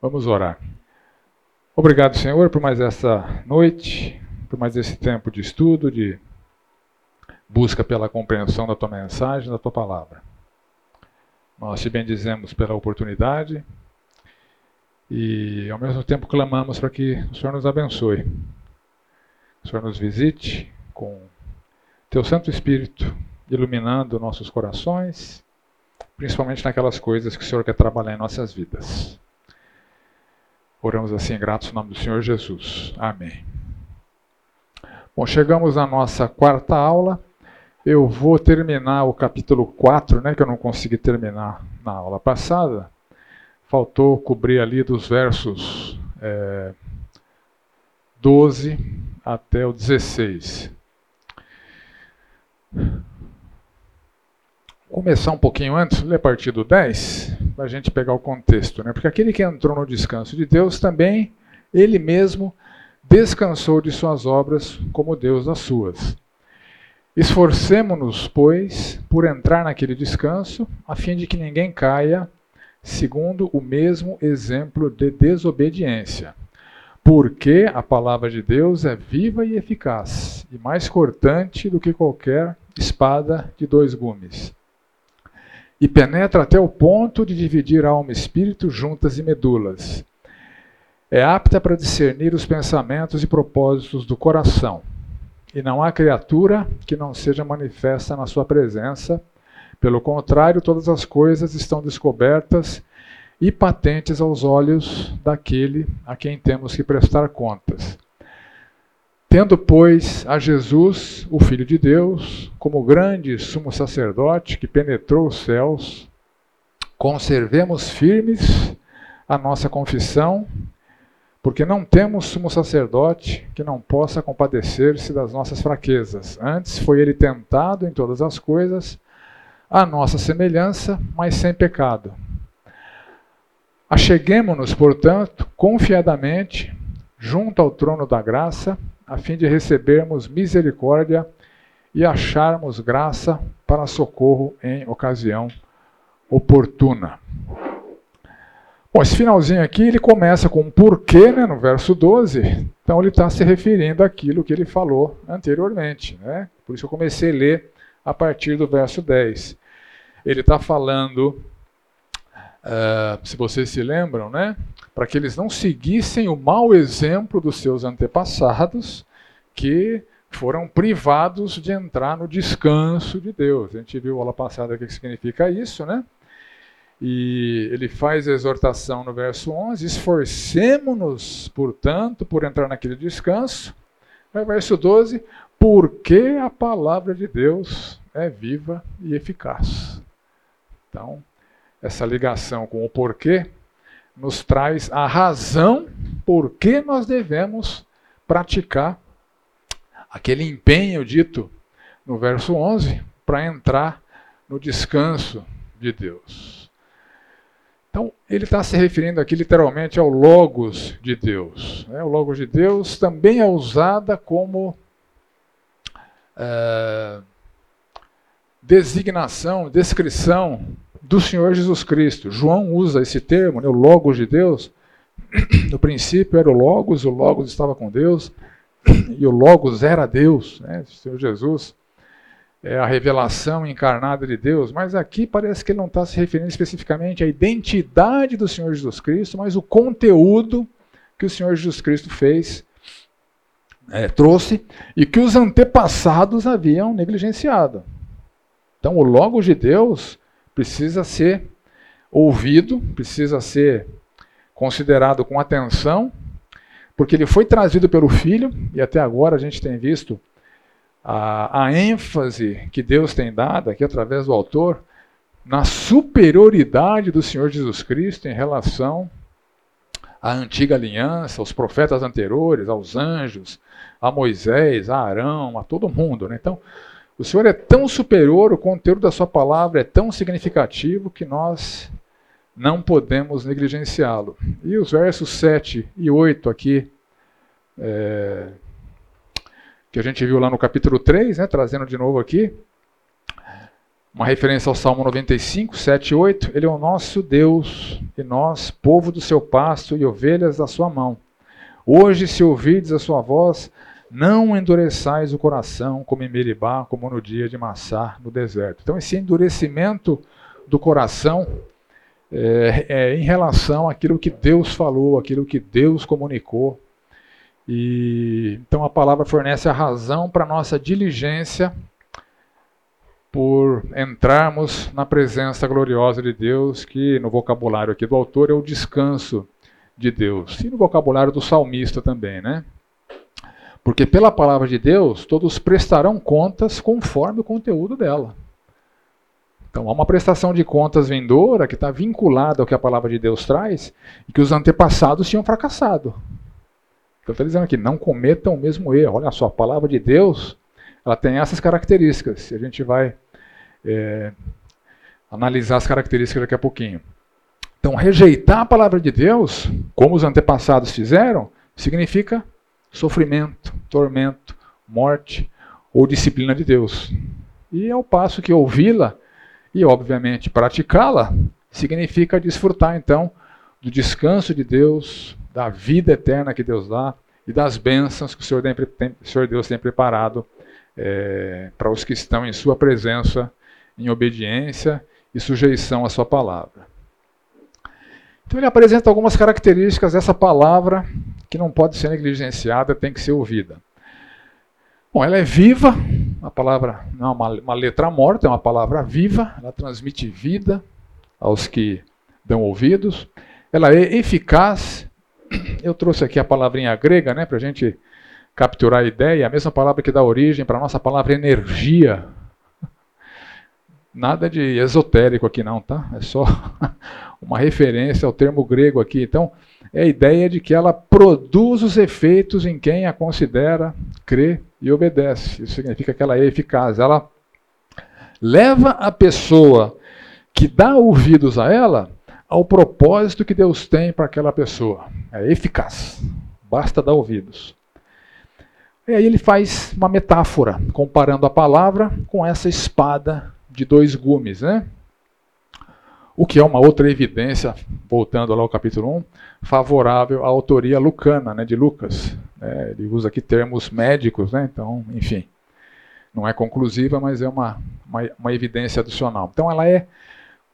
Vamos orar. Obrigado, Senhor, por mais essa noite, por mais esse tempo de estudo, de busca pela compreensão da tua mensagem, da tua palavra. Nós te bendizemos pela oportunidade e, ao mesmo tempo, clamamos para que o Senhor nos abençoe. O Senhor nos visite com teu Santo Espírito iluminando nossos corações, principalmente naquelas coisas que o Senhor quer trabalhar em nossas vidas. Oramos assim, gratos no nome do Senhor Jesus. Amém. Bom, chegamos à nossa quarta aula. Eu vou terminar o capítulo 4, né, que eu não consegui terminar na aula passada. Faltou cobrir ali dos versos é, 12 até o 16. Começar um pouquinho antes, ler a partir do 10, para a gente pegar o contexto. Né? Porque aquele que entrou no descanso de Deus também, ele mesmo, descansou de suas obras como Deus das suas. Esforcemo-nos, pois, por entrar naquele descanso, a fim de que ninguém caia segundo o mesmo exemplo de desobediência. Porque a palavra de Deus é viva e eficaz, e mais cortante do que qualquer espada de dois gumes e penetra até o ponto de dividir alma e espírito juntas e medulas. É apta para discernir os pensamentos e propósitos do coração. E não há criatura que não seja manifesta na sua presença. Pelo contrário, todas as coisas estão descobertas e patentes aos olhos daquele a quem temos que prestar contas. Tendo, pois, a Jesus, o Filho de Deus, como grande sumo sacerdote que penetrou os céus, conservemos firmes a nossa confissão, porque não temos sumo sacerdote que não possa compadecer-se das nossas fraquezas. Antes foi ele tentado em todas as coisas, a nossa semelhança, mas sem pecado. Acheguemo-nos, portanto, confiadamente junto ao trono da graça a fim de recebermos misericórdia e acharmos graça para socorro em ocasião oportuna. Bom, esse finalzinho aqui ele começa com um porquê, né, no verso 12. Então ele está se referindo àquilo que ele falou anteriormente. Né? Por isso eu comecei a ler a partir do verso 10. Ele está falando, uh, se vocês se lembram, né, para que eles não seguissem o mau exemplo dos seus antepassados, que foram privados de entrar no descanso de Deus. A gente viu aula passada o que significa isso, né? E ele faz a exortação no verso 11: esforcemo-nos, portanto, por entrar naquele descanso. Aí, verso 12: porque a palavra de Deus é viva e eficaz. Então, essa ligação com o porquê nos traz a razão por que nós devemos praticar aquele empenho dito no verso 11 para entrar no descanso de Deus. Então, ele está se referindo aqui literalmente ao Logos de Deus. Né? O Logos de Deus também é usada como é, designação, descrição do Senhor Jesus Cristo. João usa esse termo, né, o Logos de Deus. No princípio era o Logos, o Logos estava com Deus, e o Logos era Deus, né, o Senhor Jesus. É a revelação encarnada de Deus, mas aqui parece que ele não está se referindo especificamente à identidade do Senhor Jesus Cristo, mas o conteúdo que o Senhor Jesus Cristo fez, é, trouxe, e que os antepassados haviam negligenciado. Então, o Logos de Deus precisa ser ouvido, precisa ser considerado com atenção, porque ele foi trazido pelo Filho, e até agora a gente tem visto a, a ênfase que Deus tem dado aqui através do autor na superioridade do Senhor Jesus Cristo em relação à antiga aliança, aos profetas anteriores, aos anjos, a Moisés, a Arão, a todo mundo. Né? Então, o Senhor é tão superior, o conteúdo da Sua palavra é tão significativo que nós não podemos negligenciá-lo. E os versos 7 e 8 aqui, é, que a gente viu lá no capítulo 3, né, trazendo de novo aqui, uma referência ao Salmo 95, 7 e 8. Ele é o nosso Deus, e nós, povo do seu pasto e ovelhas da sua mão. Hoje, se ouvides a sua voz, não endureçais o coração como em Meribá, como no dia de Massá, no deserto. Então, esse endurecimento do coração é, é em relação àquilo que Deus falou, aquilo que Deus comunicou. E então a palavra fornece a razão para nossa diligência por entrarmos na presença gloriosa de Deus, que no vocabulário aqui do autor é o descanso de Deus. E no vocabulário do salmista também, né? Porque pela palavra de Deus, todos prestarão contas conforme o conteúdo dela. Então há uma prestação de contas vindoura que está vinculada ao que a palavra de Deus traz e que os antepassados tinham fracassado. Então está dizendo aqui, não cometam o mesmo erro. Olha só, a palavra de Deus ela tem essas características. A gente vai é, analisar as características daqui a pouquinho. Então, rejeitar a palavra de Deus, como os antepassados fizeram, significa sofrimento, tormento, morte ou disciplina de Deus. E ao passo que ouvi-la e, obviamente, praticá-la, significa desfrutar, então, do descanso de Deus, da vida eterna que Deus dá e das bênçãos que o Senhor, tem, o Senhor Deus tem preparado é, para os que estão em Sua presença em obediência e sujeição à sua palavra. Então ele apresenta algumas características dessa palavra que não pode ser negligenciada, tem que ser ouvida. Bom, ela é viva, a palavra não é uma, uma letra morta, é uma palavra viva, ela transmite vida aos que dão ouvidos. Ela é eficaz. Eu trouxe aqui a palavrinha grega, né, para a gente capturar a ideia, a mesma palavra que dá origem para a nossa palavra energia, Nada de esotérico aqui não, tá? É só uma referência ao termo grego aqui. Então, é a ideia de que ela produz os efeitos em quem a considera, crê e obedece. Isso significa que ela é eficaz. Ela leva a pessoa que dá ouvidos a ela ao propósito que Deus tem para aquela pessoa. É eficaz. Basta dar ouvidos. E aí ele faz uma metáfora, comparando a palavra com essa espada de dois gumes, né? O que é uma outra evidência, voltando lá ao capítulo 1, favorável à autoria lucana, né, de Lucas. É, ele usa aqui termos médicos, né, então, enfim, não é conclusiva, mas é uma, uma, uma evidência adicional. Então ela é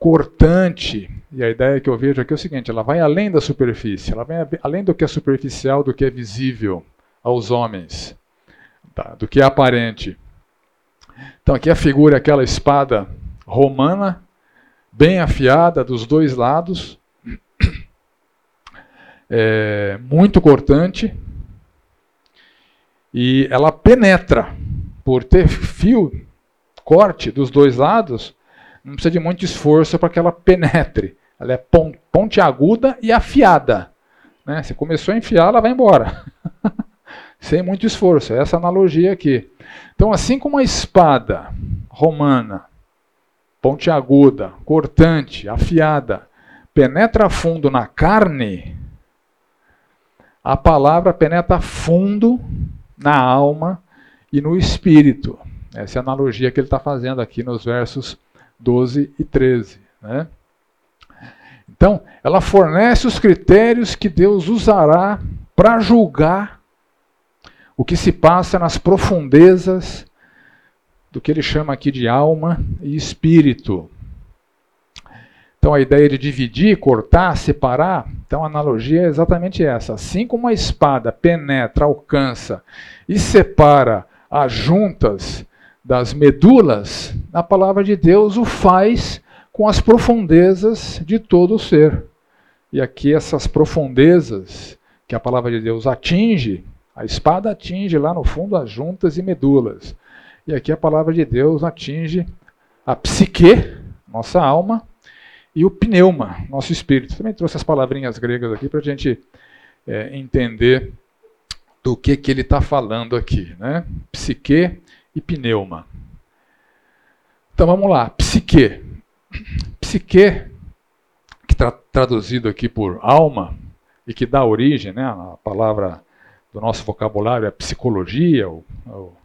cortante, e a ideia que eu vejo aqui é o seguinte, ela vai além da superfície, ela vai além do que é superficial, do que é visível aos homens, tá, do que é aparente. Então aqui a figura é aquela espada romana, bem afiada dos dois lados, é, muito cortante, e ela penetra, por ter fio, corte dos dois lados, não precisa de muito esforço para que ela penetre. Ela é pontiaguda e afiada. Né? Você começou a enfiar, ela vai embora. Sem muito esforço. É essa analogia aqui. Então, assim como a espada romana, pontiaguda, cortante, afiada, penetra fundo na carne, a palavra penetra fundo na alma e no espírito. Essa é a analogia que ele está fazendo aqui nos versos 12 e 13. Né? Então, ela fornece os critérios que Deus usará para julgar o que se passa nas profundezas do que ele chama aqui de alma e espírito. Então a ideia de dividir, cortar, separar, então a analogia é exatamente essa. Assim como a espada penetra, alcança e separa as juntas das medulas, a palavra de Deus o faz com as profundezas de todo o ser. E aqui essas profundezas que a palavra de Deus atinge, a espada atinge lá no fundo as juntas e medulas. E aqui a palavra de Deus atinge a psique, nossa alma, e o pneuma, nosso espírito. Também trouxe as palavrinhas gregas aqui para a gente é, entender do que, que ele está falando aqui. Né? Psique e pneuma. Então vamos lá, psique. Psique, que está traduzido aqui por alma, e que dá origem, né, a palavra do nosso vocabulário é psicologia, ou, ou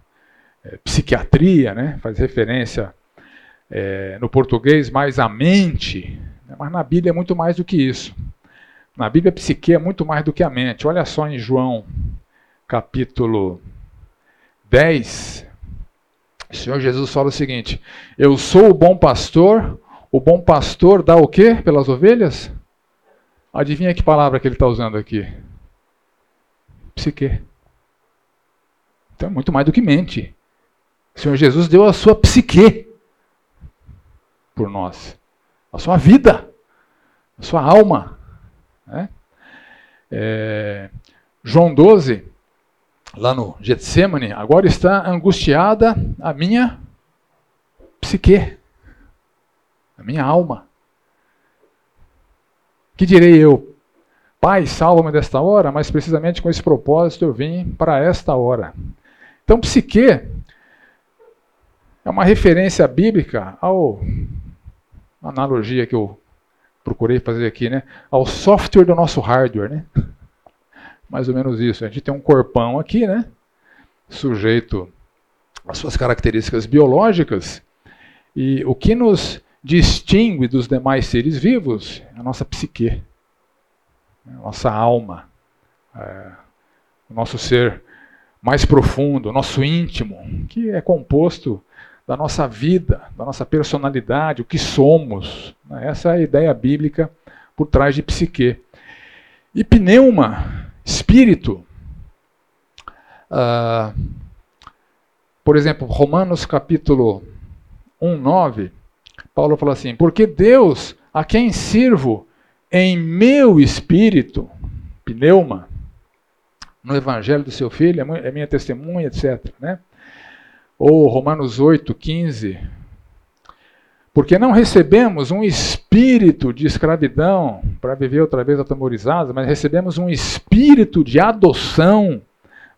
é, psiquiatria, né? faz referência é, no português mais a mente, né? mas na Bíblia é muito mais do que isso. Na Bíblia, a psique é muito mais do que a mente. Olha só em João, capítulo 10, o Senhor Jesus fala o seguinte: Eu sou o bom pastor, o bom pastor dá o quê pelas ovelhas? Adivinha que palavra que ele está usando aqui? Psique. Então é muito mais do que mente. O Senhor Jesus deu a sua psique por nós, a sua vida, a sua alma. Né? É, João 12, lá no Getsemane, agora está angustiada a minha psique, a minha alma. Que direi eu? Pai, salva-me desta hora, mas precisamente com esse propósito eu vim para esta hora. Então, psique é uma referência bíblica ao analogia que eu procurei fazer aqui, né? Ao software do nosso hardware, né? Mais ou menos isso. A gente tem um corpão aqui, né? Sujeito às suas características biológicas. E o que nos distingue dos demais seres vivos é a nossa psique, a nossa alma, é, o nosso ser mais profundo, o nosso íntimo, que é composto da nossa vida, da nossa personalidade, o que somos. Né? Essa é a ideia bíblica por trás de psique. E pneuma, espírito. Uh, por exemplo, Romanos capítulo 1, 9, Paulo fala assim: Porque Deus, a quem sirvo em meu espírito, pneuma, no evangelho do seu filho, é minha testemunha, etc. Né? Ou Romanos 8, 15. Porque não recebemos um espírito de escravidão para viver outra vez atemorizados, mas recebemos um espírito de adoção,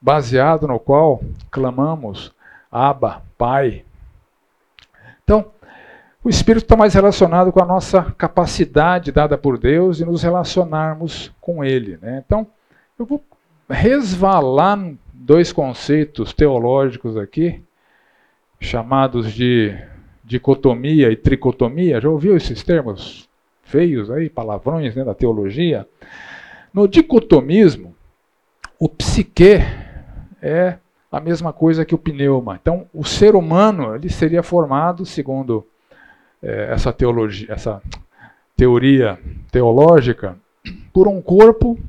baseado no qual clamamos, Abba, Pai. Então, o espírito está mais relacionado com a nossa capacidade dada por Deus de nos relacionarmos com Ele. Né? Então, eu vou resvalar dois conceitos teológicos aqui chamados de dicotomia e tricotomia. Já ouviu esses termos feios aí, palavrões né, da teologia? No dicotomismo, o psique é a mesma coisa que o pneuma. Então, o ser humano ele seria formado, segundo é, essa teologia, essa teoria teológica, por um corpo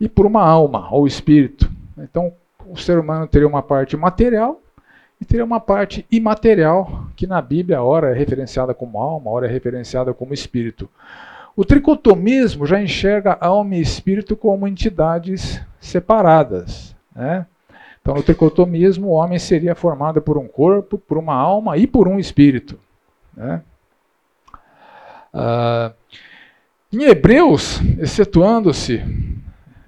e por uma alma ou espírito. Então, o ser humano teria uma parte material e teria uma parte imaterial, que na Bíblia, ora é referenciada como alma, ora é referenciada como espírito. O tricotomismo já enxerga alma e espírito como entidades separadas. Né? Então, no tricotomismo, o homem seria formado por um corpo, por uma alma e por um espírito. Né? Ah, em Hebreus, excetuando-se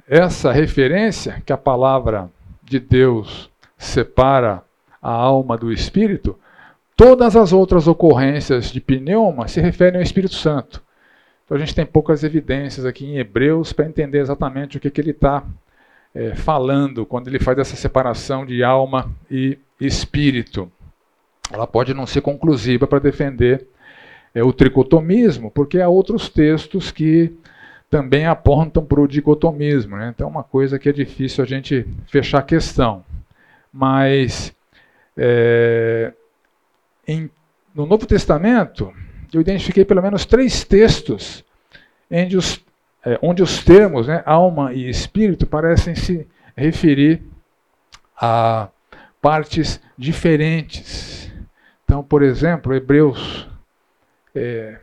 essa referência que a palavra de Deus separa a alma do Espírito, todas as outras ocorrências de pneuma se referem ao Espírito Santo. Então a gente tem poucas evidências aqui em Hebreus para entender exatamente o que, que ele está é, falando quando ele faz essa separação de alma e espírito. Ela pode não ser conclusiva para defender é, o tricotomismo, porque há outros textos que também apontam para o dicotomismo. Né? Então é uma coisa que é difícil a gente fechar a questão. Mas é, em, no Novo Testamento, eu identifiquei pelo menos três textos onde os, é, onde os termos né, alma e espírito parecem se referir a partes diferentes. Então, por exemplo, Hebreus é,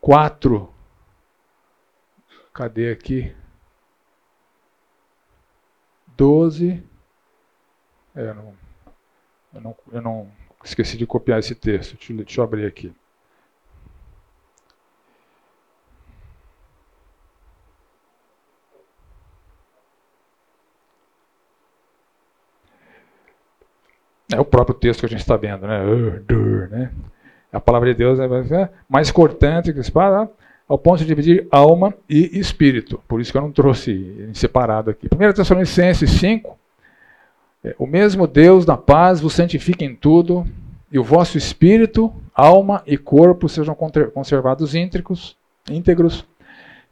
4. Cadê aqui? 12. É, não, eu, não, eu não esqueci de copiar esse texto. Deixa, deixa eu abrir aqui. É o próprio texto que a gente está vendo, né? né? A palavra de Deus é mais cortante que espada, ao ponto de dividir alma e espírito. Por isso que eu não trouxe em separado aqui. 1 Tessalonicenses 5, é, o mesmo Deus da paz vos santifica em tudo, e o vosso espírito, alma e corpo sejam conservados íntegros. íntegros.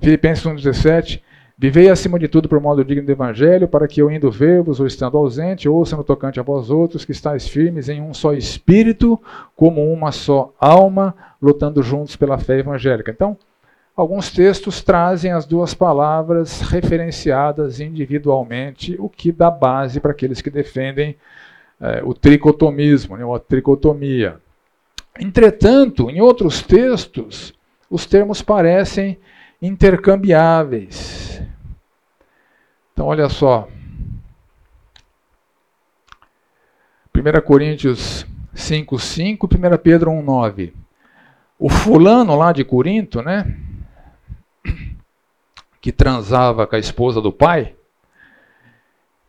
Filipenses 1,17. Vivei acima de tudo por modo digno do Evangelho, para que eu indo ver-vos ou estando ausente, ouça no tocante a vós outros, que estáis firmes em um só espírito, como uma só alma, lutando juntos pela fé evangélica. Então, alguns textos trazem as duas palavras referenciadas individualmente, o que dá base para aqueles que defendem é, o tricotomismo, né, ou a tricotomia. Entretanto, em outros textos, os termos parecem intercambiáveis. Então, olha só. 1 Coríntios 5, 5, 1 Pedro 1, 9. O fulano lá de Corinto, né? Que transava com a esposa do pai,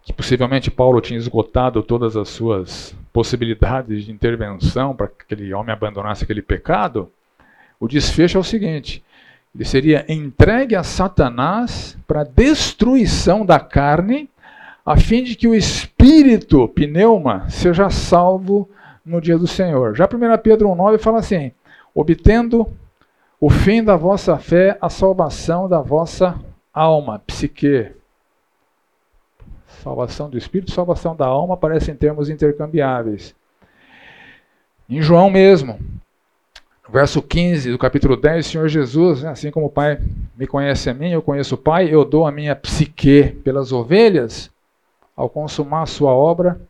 que possivelmente Paulo tinha esgotado todas as suas possibilidades de intervenção para que aquele homem abandonasse aquele pecado, o desfecho é o seguinte: ele seria entregue a Satanás para destruição da carne, a fim de que o espírito, pneuma, seja salvo no dia do Senhor. Já 1 Pedro 1,9 fala assim: obtendo o fim da vossa fé, a salvação da vossa alma, psique. Salvação do espírito, salvação da alma aparecem em termos intercambiáveis. Em João mesmo, verso 15 do capítulo 10, o Senhor Jesus, né, assim como o Pai me conhece a mim, eu conheço o Pai, eu dou a minha psique pelas ovelhas, ao consumar a sua obra,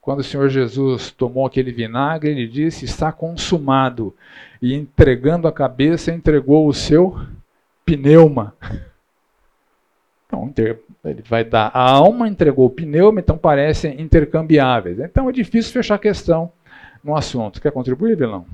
quando o Senhor Jesus tomou aquele vinagre, ele disse: Está consumado. E entregando a cabeça, entregou o seu pneuma. Então, ele vai dar a alma, entregou o pneuma, então parecem intercambiáveis. Então é difícil fechar a questão no assunto. Quer contribuir, Vilão?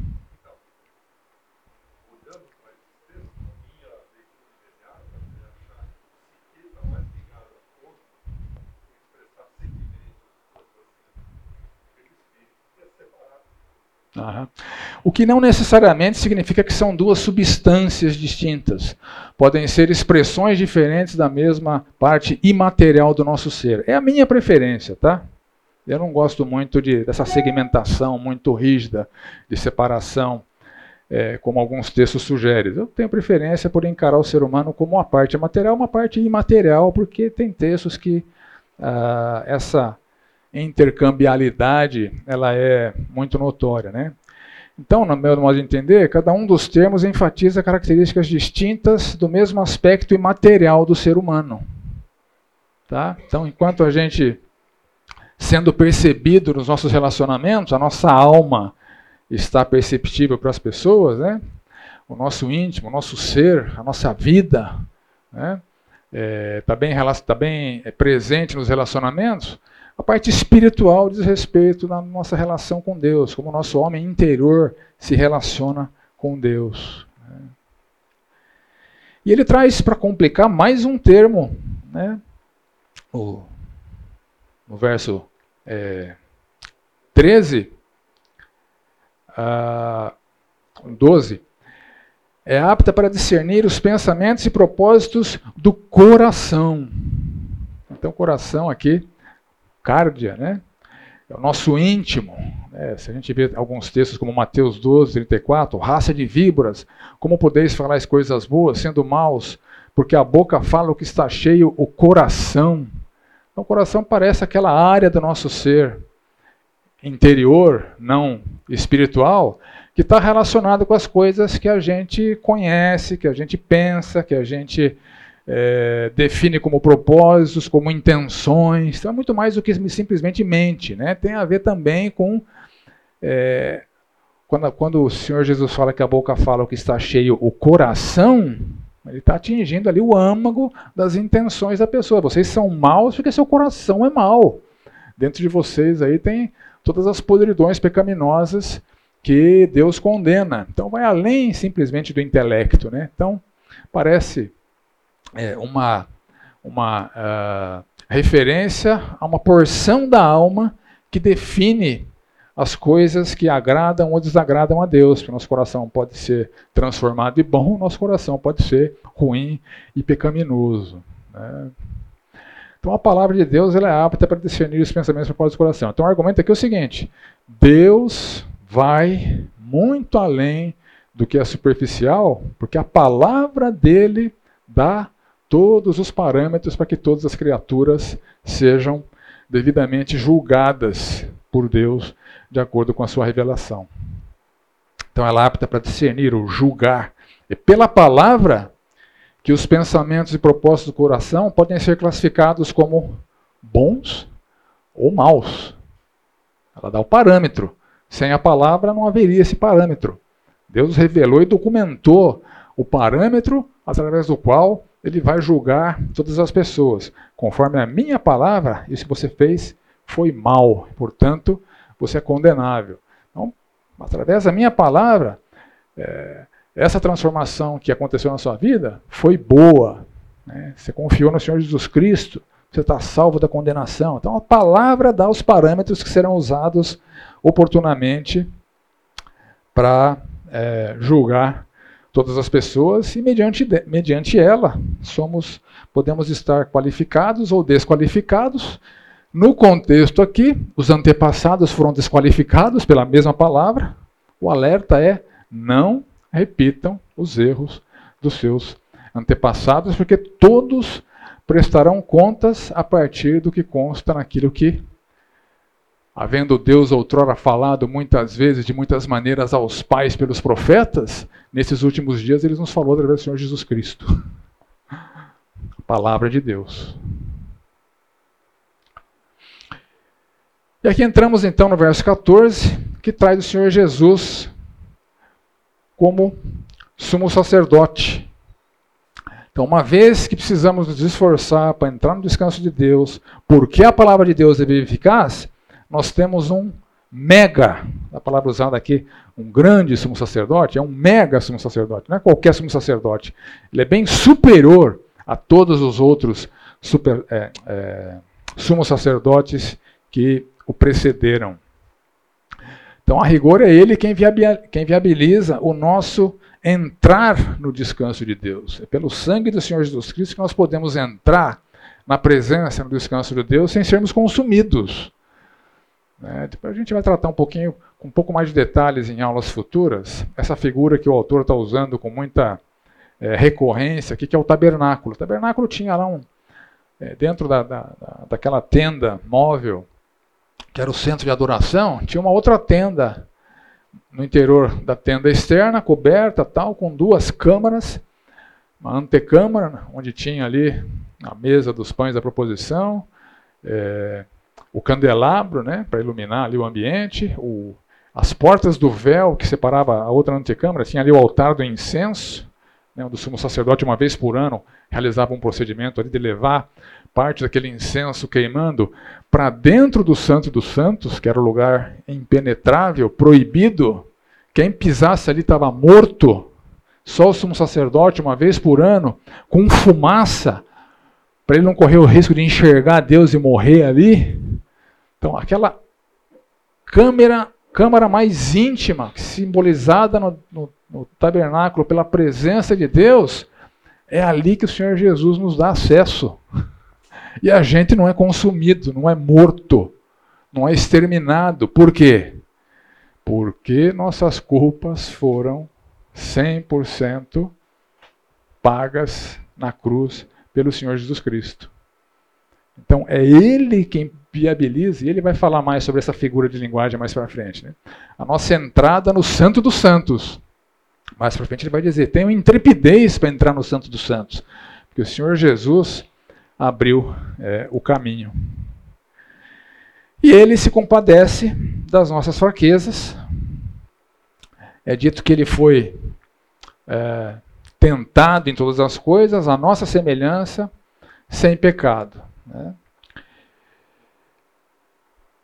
O que não necessariamente significa que são duas substâncias distintas. Podem ser expressões diferentes da mesma parte imaterial do nosso ser. É a minha preferência, tá? Eu não gosto muito de, dessa segmentação muito rígida de separação, é, como alguns textos sugerem. Eu tenho preferência por encarar o ser humano como uma parte material, uma parte imaterial, porque tem textos que ah, essa intercambialidade ela é muito notória. Né? Então, no meu modo de entender, cada um dos termos enfatiza características distintas do mesmo aspecto imaterial do ser humano. Tá? Então, enquanto a gente, sendo percebido nos nossos relacionamentos, a nossa alma está perceptível para as pessoas, né? o nosso íntimo, o nosso ser, a nossa vida, né? está é, bem, tá bem presente nos relacionamentos, a parte espiritual diz respeito na nossa relação com Deus, como o nosso homem interior se relaciona com Deus. Né? E ele traz para complicar mais um termo, né? o, no verso é, 13, a 12, é apta para discernir os pensamentos e propósitos do coração. Então, coração aqui cárdia, né? É o nosso íntimo. Né? Se a gente vê alguns textos como Mateus 12, 34, raça de víboras, como podeis falar as coisas boas, sendo maus, porque a boca fala o que está cheio, o coração. Então, o coração parece aquela área do nosso ser interior, não espiritual, que está relacionado com as coisas que a gente conhece, que a gente pensa, que a gente é, define como propósitos, como intenções, então é muito mais do que simplesmente mente. Né? Tem a ver também com. É, quando, quando o Senhor Jesus fala que a boca fala o que está cheio, o coração, ele está atingindo ali o âmago das intenções da pessoa. Vocês são maus porque seu coração é mau. Dentro de vocês aí tem todas as podridões pecaminosas que Deus condena. Então vai além simplesmente do intelecto. Né? Então parece é, uma, uma uh, referência a uma porção da alma que define as coisas que agradam ou desagradam a Deus. Porque nosso coração pode ser transformado de bom, nosso coração pode ser ruim e pecaminoso. Né? Então a palavra de Deus ela é apta para discernir os pensamentos e propósitos do coração. Então o argumento aqui é o seguinte: Deus vai muito além do que é superficial, porque a palavra dele dá todos os parâmetros para que todas as criaturas sejam devidamente julgadas por Deus de acordo com a sua revelação. Então ela é apta para discernir ou julgar. E pela palavra que os pensamentos e propósitos do coração podem ser classificados como bons ou maus. Ela dá o parâmetro. Sem a palavra não haveria esse parâmetro. Deus revelou e documentou o parâmetro através do qual ele vai julgar todas as pessoas. Conforme a minha palavra, isso que você fez foi mal, portanto, você é condenável. Então, através da minha palavra, é, essa transformação que aconteceu na sua vida foi boa. Né? Você confiou no Senhor Jesus Cristo, você está salvo da condenação. Então, a palavra dá os parâmetros que serão usados oportunamente para é, julgar todas as pessoas e mediante, mediante ela somos podemos estar qualificados ou desqualificados. No contexto aqui, os antepassados foram desqualificados pela mesma palavra. O alerta é não repitam os erros dos seus antepassados, porque todos prestarão contas a partir do que consta naquilo que Havendo Deus outrora falado muitas vezes, de muitas maneiras, aos pais pelos profetas, nesses últimos dias ele nos falou através do Senhor Jesus Cristo. A palavra de Deus. E aqui entramos então no verso 14, que traz o Senhor Jesus como sumo sacerdote. Então, uma vez que precisamos nos esforçar para entrar no descanso de Deus, porque a palavra de Deus é eficaz, nós temos um mega, a palavra usada aqui, um grande sumo sacerdote, é um mega sumo sacerdote, não é qualquer sumo sacerdote. Ele é bem superior a todos os outros super, é, é, sumos sacerdotes que o precederam. Então, a rigor, é ele quem viabiliza o nosso entrar no descanso de Deus. É pelo sangue do Senhor Jesus Cristo que nós podemos entrar na presença, no descanso de Deus, sem sermos consumidos. Né? A gente vai tratar um pouquinho, com um pouco mais de detalhes em aulas futuras, essa figura que o autor está usando com muita é, recorrência aqui, que é o tabernáculo. O tabernáculo tinha lá um, é, dentro da, da, daquela tenda móvel, que era o centro de adoração, tinha uma outra tenda no interior da tenda externa, coberta, tal, com duas câmaras, uma antecâmara, onde tinha ali a mesa dos pães da proposição, é, o candelabro, né, para iluminar ali o ambiente, o, as portas do véu que separava a outra antecâmara, tinha ali o altar do incenso, né, onde o sumo sacerdote, uma vez por ano, realizava um procedimento ali de levar parte daquele incenso queimando para dentro do Santo dos Santos, que era o lugar impenetrável, proibido. Quem pisasse ali estava morto. Só o sumo sacerdote, uma vez por ano, com fumaça, para ele não correr o risco de enxergar Deus e morrer ali. Então, aquela câmara, câmara mais íntima, simbolizada no, no, no tabernáculo pela presença de Deus, é ali que o Senhor Jesus nos dá acesso. E a gente não é consumido, não é morto, não é exterminado. Por quê? Porque nossas culpas foram 100% pagas na cruz pelo Senhor Jesus Cristo. Então é Ele quem viabiliza, e ele vai falar mais sobre essa figura de linguagem mais para frente. Né? A nossa entrada no Santo dos Santos. Mais para frente ele vai dizer: tenham intrepidez para entrar no Santo dos Santos, porque o Senhor Jesus abriu é, o caminho. E ele se compadece das nossas fraquezas. É dito que ele foi é, tentado em todas as coisas, a nossa semelhança, sem pecado. Né?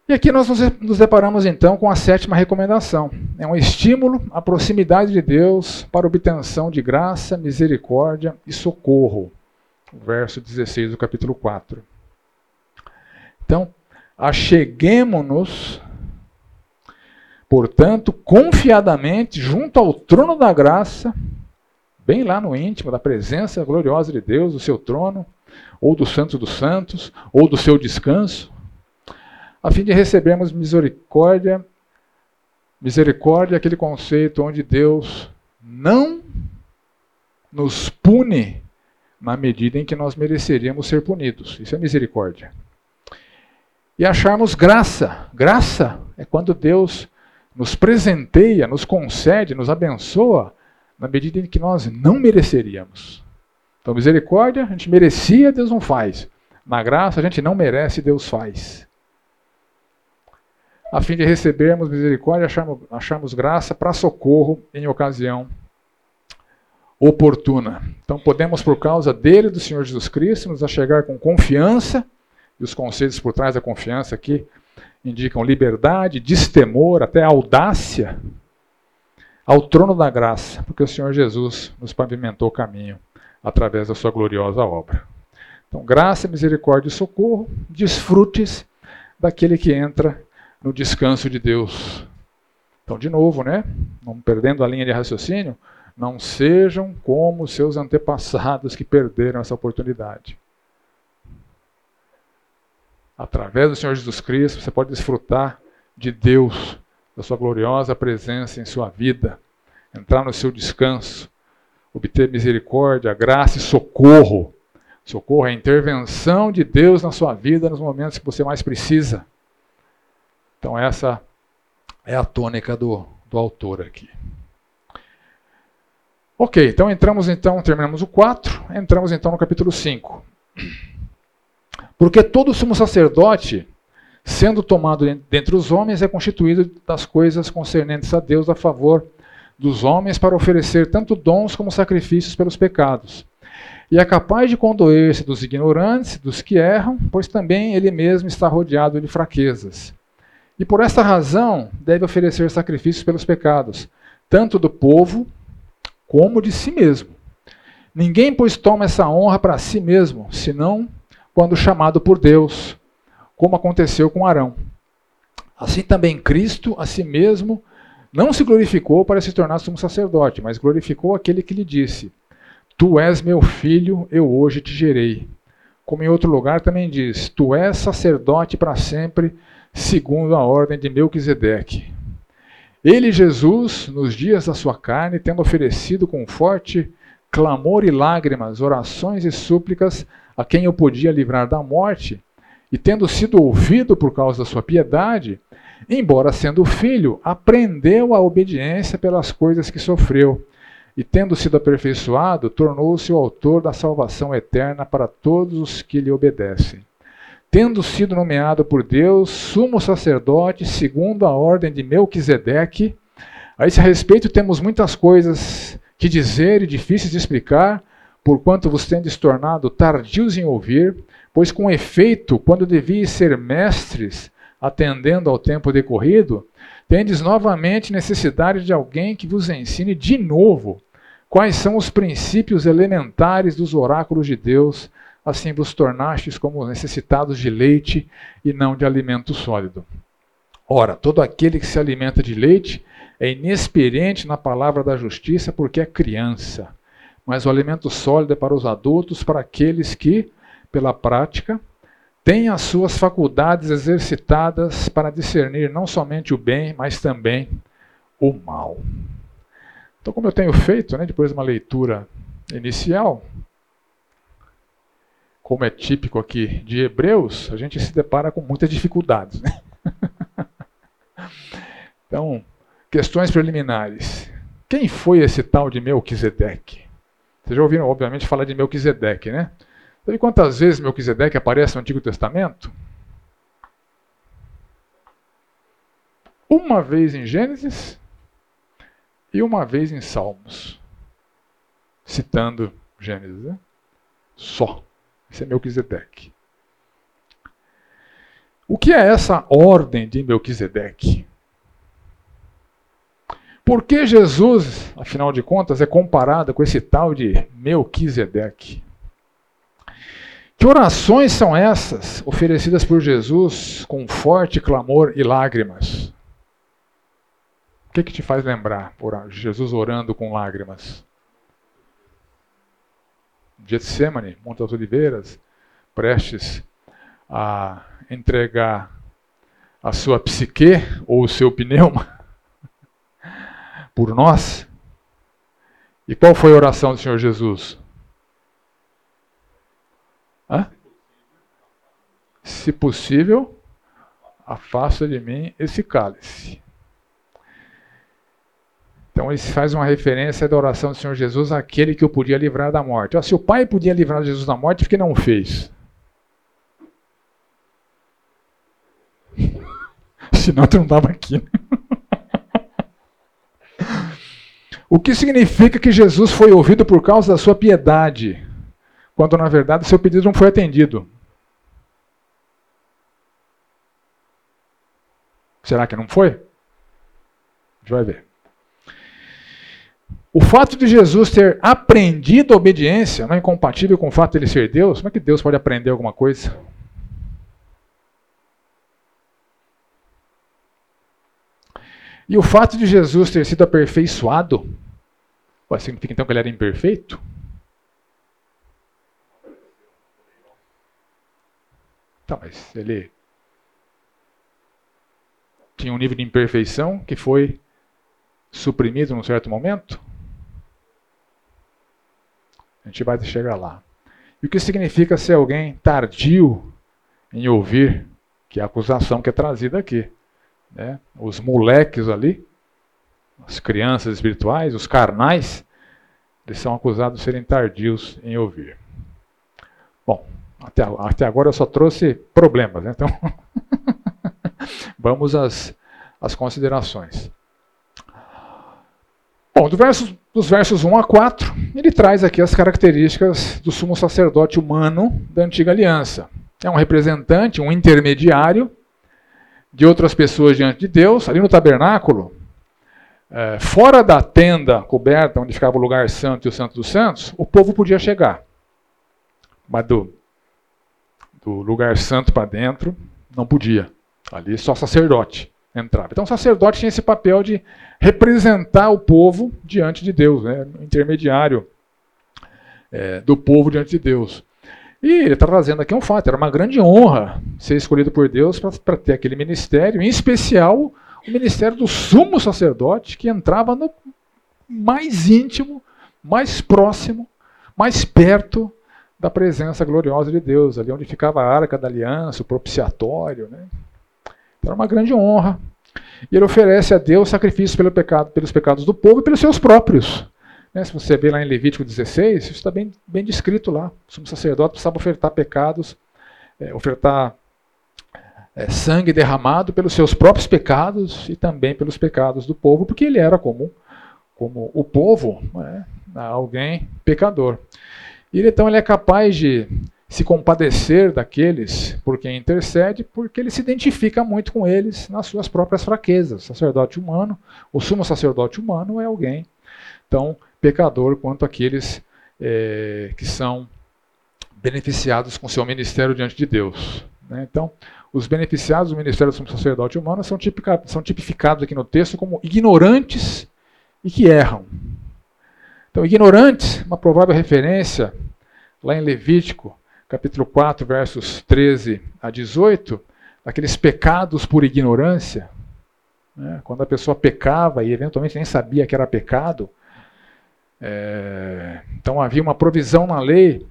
E aqui nós nos deparamos então com a sétima recomendação. É um estímulo à proximidade de Deus para obtenção de graça, misericórdia e socorro. verso 16 do capítulo 4. Então, acheguemo-nos, portanto, confiadamente junto ao trono da graça, bem lá no íntimo da presença gloriosa de Deus, do seu trono, ou do Santo dos Santos, ou do seu descanso, a fim de recebermos misericórdia Misericórdia aquele conceito onde Deus não nos pune na medida em que nós mereceríamos ser punidos. Isso é misericórdia. E acharmos graça. Graça é quando Deus nos presenteia, nos concede, nos abençoa na medida em que nós não mereceríamos. Então, misericórdia, a gente merecia, Deus não faz. Na graça, a gente não merece, Deus faz a fim de recebermos misericórdia e acharmos, acharmos graça para socorro em ocasião oportuna. Então podemos, por causa dele, do Senhor Jesus Cristo, nos achegar com confiança, e os conceitos por trás da confiança aqui indicam liberdade, destemor, até audácia, ao trono da graça, porque o Senhor Jesus nos pavimentou o caminho através da sua gloriosa obra. Então, graça, misericórdia e socorro, desfrutes daquele que entra no descanso de Deus. Então, de novo, né? Não perdendo a linha de raciocínio, não sejam como seus antepassados que perderam essa oportunidade. Através do Senhor Jesus Cristo, você pode desfrutar de Deus, da sua gloriosa presença em sua vida, entrar no seu descanso, obter misericórdia, graça e socorro. Socorro é a intervenção de Deus na sua vida nos momentos que você mais precisa. Então essa é a tônica do, do autor aqui. Ok, então entramos então, terminamos o 4, entramos então no capítulo 5. Porque todo sumo sacerdote, sendo tomado dentre os homens, é constituído das coisas concernentes a Deus a favor dos homens para oferecer tanto dons como sacrifícios pelos pecados. E é capaz de condoer-se dos ignorantes, dos que erram, pois também ele mesmo está rodeado de fraquezas. E por esta razão deve oferecer sacrifícios pelos pecados, tanto do povo como de si mesmo. Ninguém, pois, toma essa honra para si mesmo, senão quando chamado por Deus, como aconteceu com Arão. Assim também Cristo, a si mesmo, não se glorificou para se tornar sumo sacerdote, mas glorificou aquele que lhe disse: Tu és meu filho, eu hoje te gerei. Como em outro lugar também diz: Tu és sacerdote para sempre segundo a ordem de Melquisedeque. Ele, Jesus, nos dias da sua carne, tendo oferecido com forte clamor e lágrimas, orações e súplicas a quem o podia livrar da morte, e tendo sido ouvido por causa da sua piedade, embora sendo filho, aprendeu a obediência pelas coisas que sofreu, e tendo sido aperfeiçoado, tornou-se o autor da salvação eterna para todos os que lhe obedecem tendo sido nomeado por Deus sumo sacerdote segundo a ordem de Melquisedeque. A esse respeito temos muitas coisas que dizer e difíceis de explicar, porquanto vos tendes tornado tardios em ouvir, pois com efeito, quando devias ser mestres, atendendo ao tempo decorrido, tendes novamente necessidade de alguém que vos ensine de novo quais são os princípios elementares dos oráculos de Deus, assim vos tornastes como necessitados de leite e não de alimento sólido. Ora, todo aquele que se alimenta de leite é inexperiente na palavra da justiça porque é criança. Mas o alimento sólido é para os adultos, para aqueles que, pela prática, têm as suas faculdades exercitadas para discernir não somente o bem, mas também o mal. Então, como eu tenho feito, né, depois de uma leitura inicial, como é típico aqui de Hebreus, a gente se depara com muitas dificuldades. Né? então, questões preliminares. Quem foi esse tal de Melquisedeque? Vocês já ouviram, obviamente, falar de Melquisedeque, né? Sabe quantas vezes Melquisedeque aparece no Antigo Testamento? Uma vez em Gênesis e uma vez em Salmos. Citando Gênesis, né? Só. Esse é Melquisedeque. O que é essa ordem de Melquisedeque? Por que Jesus, afinal de contas, é comparado com esse tal de Melquisedeque? Que orações são essas oferecidas por Jesus com forte clamor e lágrimas? O que, que te faz lembrar Jesus orando com lágrimas? Getsemane, Monte das Oliveiras, prestes a entregar a sua psique ou o seu pneuma por nós. E qual foi a oração do Senhor Jesus? Hã? Se possível, afasta de mim esse cálice. Então ele faz uma referência da oração do Senhor Jesus àquele que o podia livrar da morte. se o Pai podia livrar Jesus da morte, por que não o fez? Senão tu não estava aqui. Né? o que significa que Jesus foi ouvido por causa da sua piedade, quando na verdade seu pedido não foi atendido. Será que não foi? A gente vai ver. O fato de Jesus ter aprendido a obediência não é incompatível com o fato de ele ser Deus? Como é que Deus pode aprender alguma coisa? E o fato de Jesus ter sido aperfeiçoado, significa então que ele era imperfeito? Tá, mas ele tinha um nível de imperfeição que foi suprimido num certo momento? A gente vai chegar lá. E o que significa ser alguém tardio em ouvir, que é a acusação que é trazida aqui. Né? Os moleques ali, as crianças espirituais, os carnais, eles são acusados de serem tardios em ouvir. Bom, até, até agora eu só trouxe problemas, né? então vamos às, às considerações. Bom, do verso, dos versos 1 a 4, ele traz aqui as características do sumo sacerdote humano da antiga aliança. É um representante, um intermediário de outras pessoas diante de Deus, ali no tabernáculo, é, fora da tenda coberta onde ficava o lugar santo e o santo dos santos, o povo podia chegar. Mas do, do lugar santo para dentro, não podia. Ali só sacerdote entrava. Então o sacerdote tinha esse papel de representar o povo diante de Deus, né? intermediário é, do povo diante de Deus. E ele está trazendo aqui um fato, era uma grande honra ser escolhido por Deus para ter aquele ministério, em especial o ministério do sumo sacerdote, que entrava no mais íntimo, mais próximo, mais perto da presença gloriosa de Deus, ali onde ficava a arca da aliança, o propiciatório. Né? Era uma grande honra. E ele oferece a Deus sacrifícios pelo pecado, pelos pecados do povo e pelos seus próprios. Né, se você vê lá em Levítico 16, isso está bem, bem descrito lá. O sumo sacerdote precisava ofertar pecados, é, ofertar é, sangue derramado pelos seus próprios pecados e também pelos pecados do povo, porque ele era como, o povo, né, alguém pecador. E então ele é capaz de se compadecer daqueles por quem intercede, porque ele se identifica muito com eles nas suas próprias fraquezas. O sacerdote humano, o sumo sacerdote humano é alguém tão pecador quanto aqueles é, que são beneficiados com seu ministério diante de Deus. Né? Então, os beneficiados do ministério do sumo sacerdote humano são, tipificados, são tipificados aqui no texto como ignorantes e que erram. Então, ignorantes, uma provável referência lá em Levítico capítulo 4, versos 13 a 18, aqueles pecados por ignorância, né? quando a pessoa pecava e eventualmente nem sabia que era pecado. É, então havia uma provisão na lei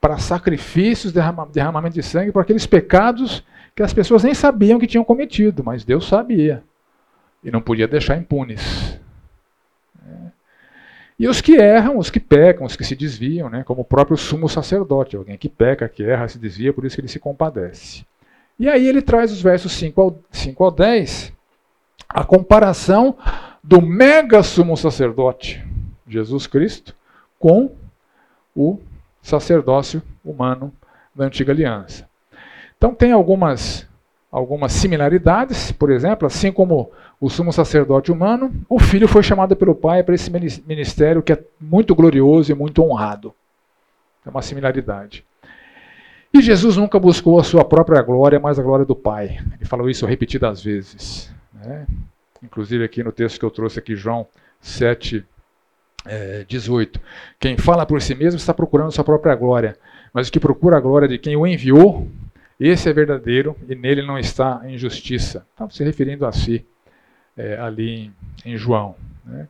para sacrifícios, derramamento de sangue, por aqueles pecados que as pessoas nem sabiam que tinham cometido, mas Deus sabia. E não podia deixar impunes. E os que erram, os que pecam, os que se desviam, né, como o próprio sumo sacerdote, alguém que peca, que erra, se desvia, por isso que ele se compadece. E aí ele traz os versos 5 ao, 5 ao 10, a comparação do mega sumo sacerdote, Jesus Cristo, com o sacerdócio humano da antiga aliança. Então tem algumas, algumas similaridades, por exemplo, assim como o sumo sacerdote humano, o filho foi chamado pelo pai para esse ministério que é muito glorioso e muito honrado. É uma similaridade. E Jesus nunca buscou a sua própria glória, mas a glória do Pai. Ele falou isso repetidas vezes. Né? Inclusive aqui no texto que eu trouxe aqui, João 7, é, 18. Quem fala por si mesmo está procurando sua própria glória, mas o que procura a glória de quem o enviou, esse é verdadeiro e nele não está injustiça. Está se referindo a si é, ali em, em, João. Né?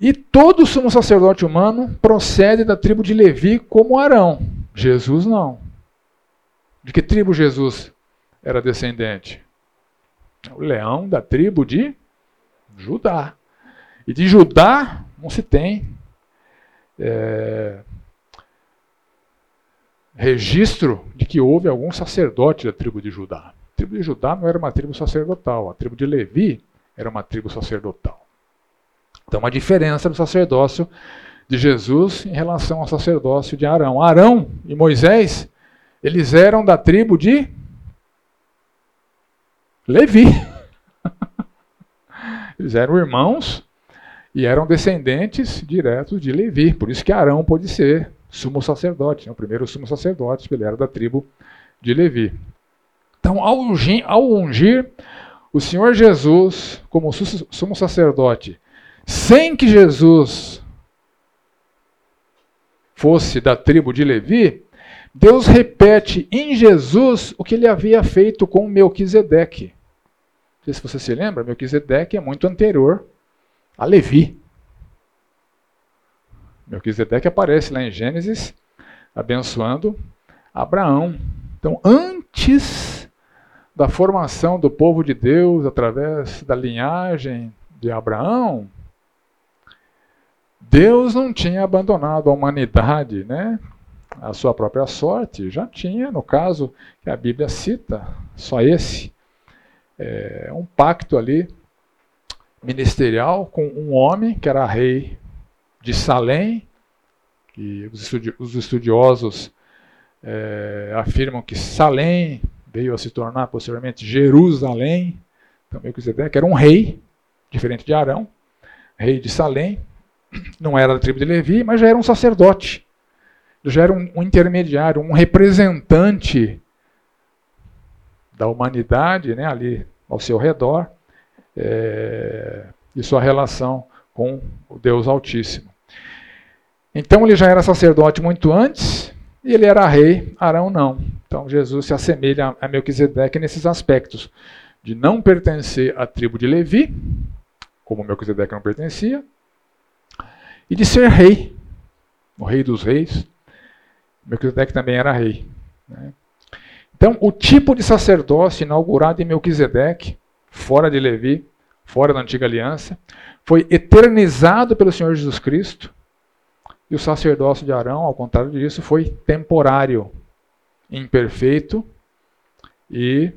E todo sumo sacerdote humano procede da tribo de Levi como Arão. Jesus não. De que tribo Jesus era descendente? O leão da tribo de Judá. E de Judá não se tem é, registro de que houve algum sacerdote da tribo de Judá. A tribo de Judá não era uma tribo sacerdotal, a tribo de Levi era uma tribo sacerdotal. Então, uma diferença do sacerdócio de Jesus em relação ao sacerdócio de Arão. Arão e Moisés, eles eram da tribo de Levi. Eles eram irmãos e eram descendentes diretos de Levi. Por isso que Arão pôde ser sumo sacerdote, né? o primeiro sumo sacerdote, porque ele era da tribo de Levi. Então, ao ungir, o Senhor Jesus como sumo sacerdote, sem que Jesus fosse da tribo de Levi, Deus repete em Jesus o que ele havia feito com Melquisedeque. Não sei se você se lembra, Melquisedeque é muito anterior a Levi. Melquisedeque aparece lá em Gênesis, abençoando Abraão. Então, antes da formação do povo de Deus através da linhagem de Abraão, Deus não tinha abandonado a humanidade, né? A sua própria sorte, já tinha, no caso que a Bíblia cita, só esse, é, um pacto ali ministerial com um homem que era rei de Salém, que os, estudi os estudiosos é, afirmam que Salém veio a se tornar posteriormente Jerusalém, também que era um rei, diferente de Arão, rei de Salém, não era da tribo de Levi, mas já era um sacerdote, já era um, um intermediário, um representante da humanidade né, ali ao seu redor é, e sua relação com o Deus Altíssimo. Então ele já era sacerdote muito antes e ele era rei, Arão não. Então Jesus se assemelha a Melquisedeque nesses aspectos de não pertencer à tribo de Levi, como Melquisedeque não pertencia, e de ser rei, o rei dos reis. Melquisedeque também era rei. Né? Então, o tipo de sacerdócio inaugurado em Melquisedeque, fora de Levi, fora da antiga aliança, foi eternizado pelo Senhor Jesus Cristo e o sacerdócio de Arão, ao contrário disso, foi temporário, imperfeito e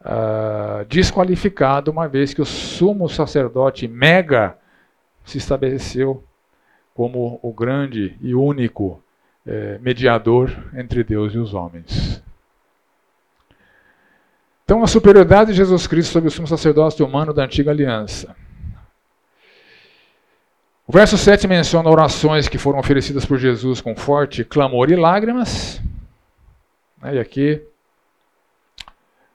uh, desqualificado, uma vez que o sumo sacerdote mega se estabeleceu como o grande e único eh, mediador entre Deus e os homens. Então, a superioridade de Jesus Cristo sobre o sumo sacerdócio humano da antiga aliança. O verso 7 menciona orações que foram oferecidas por Jesus com forte clamor e lágrimas. E aqui,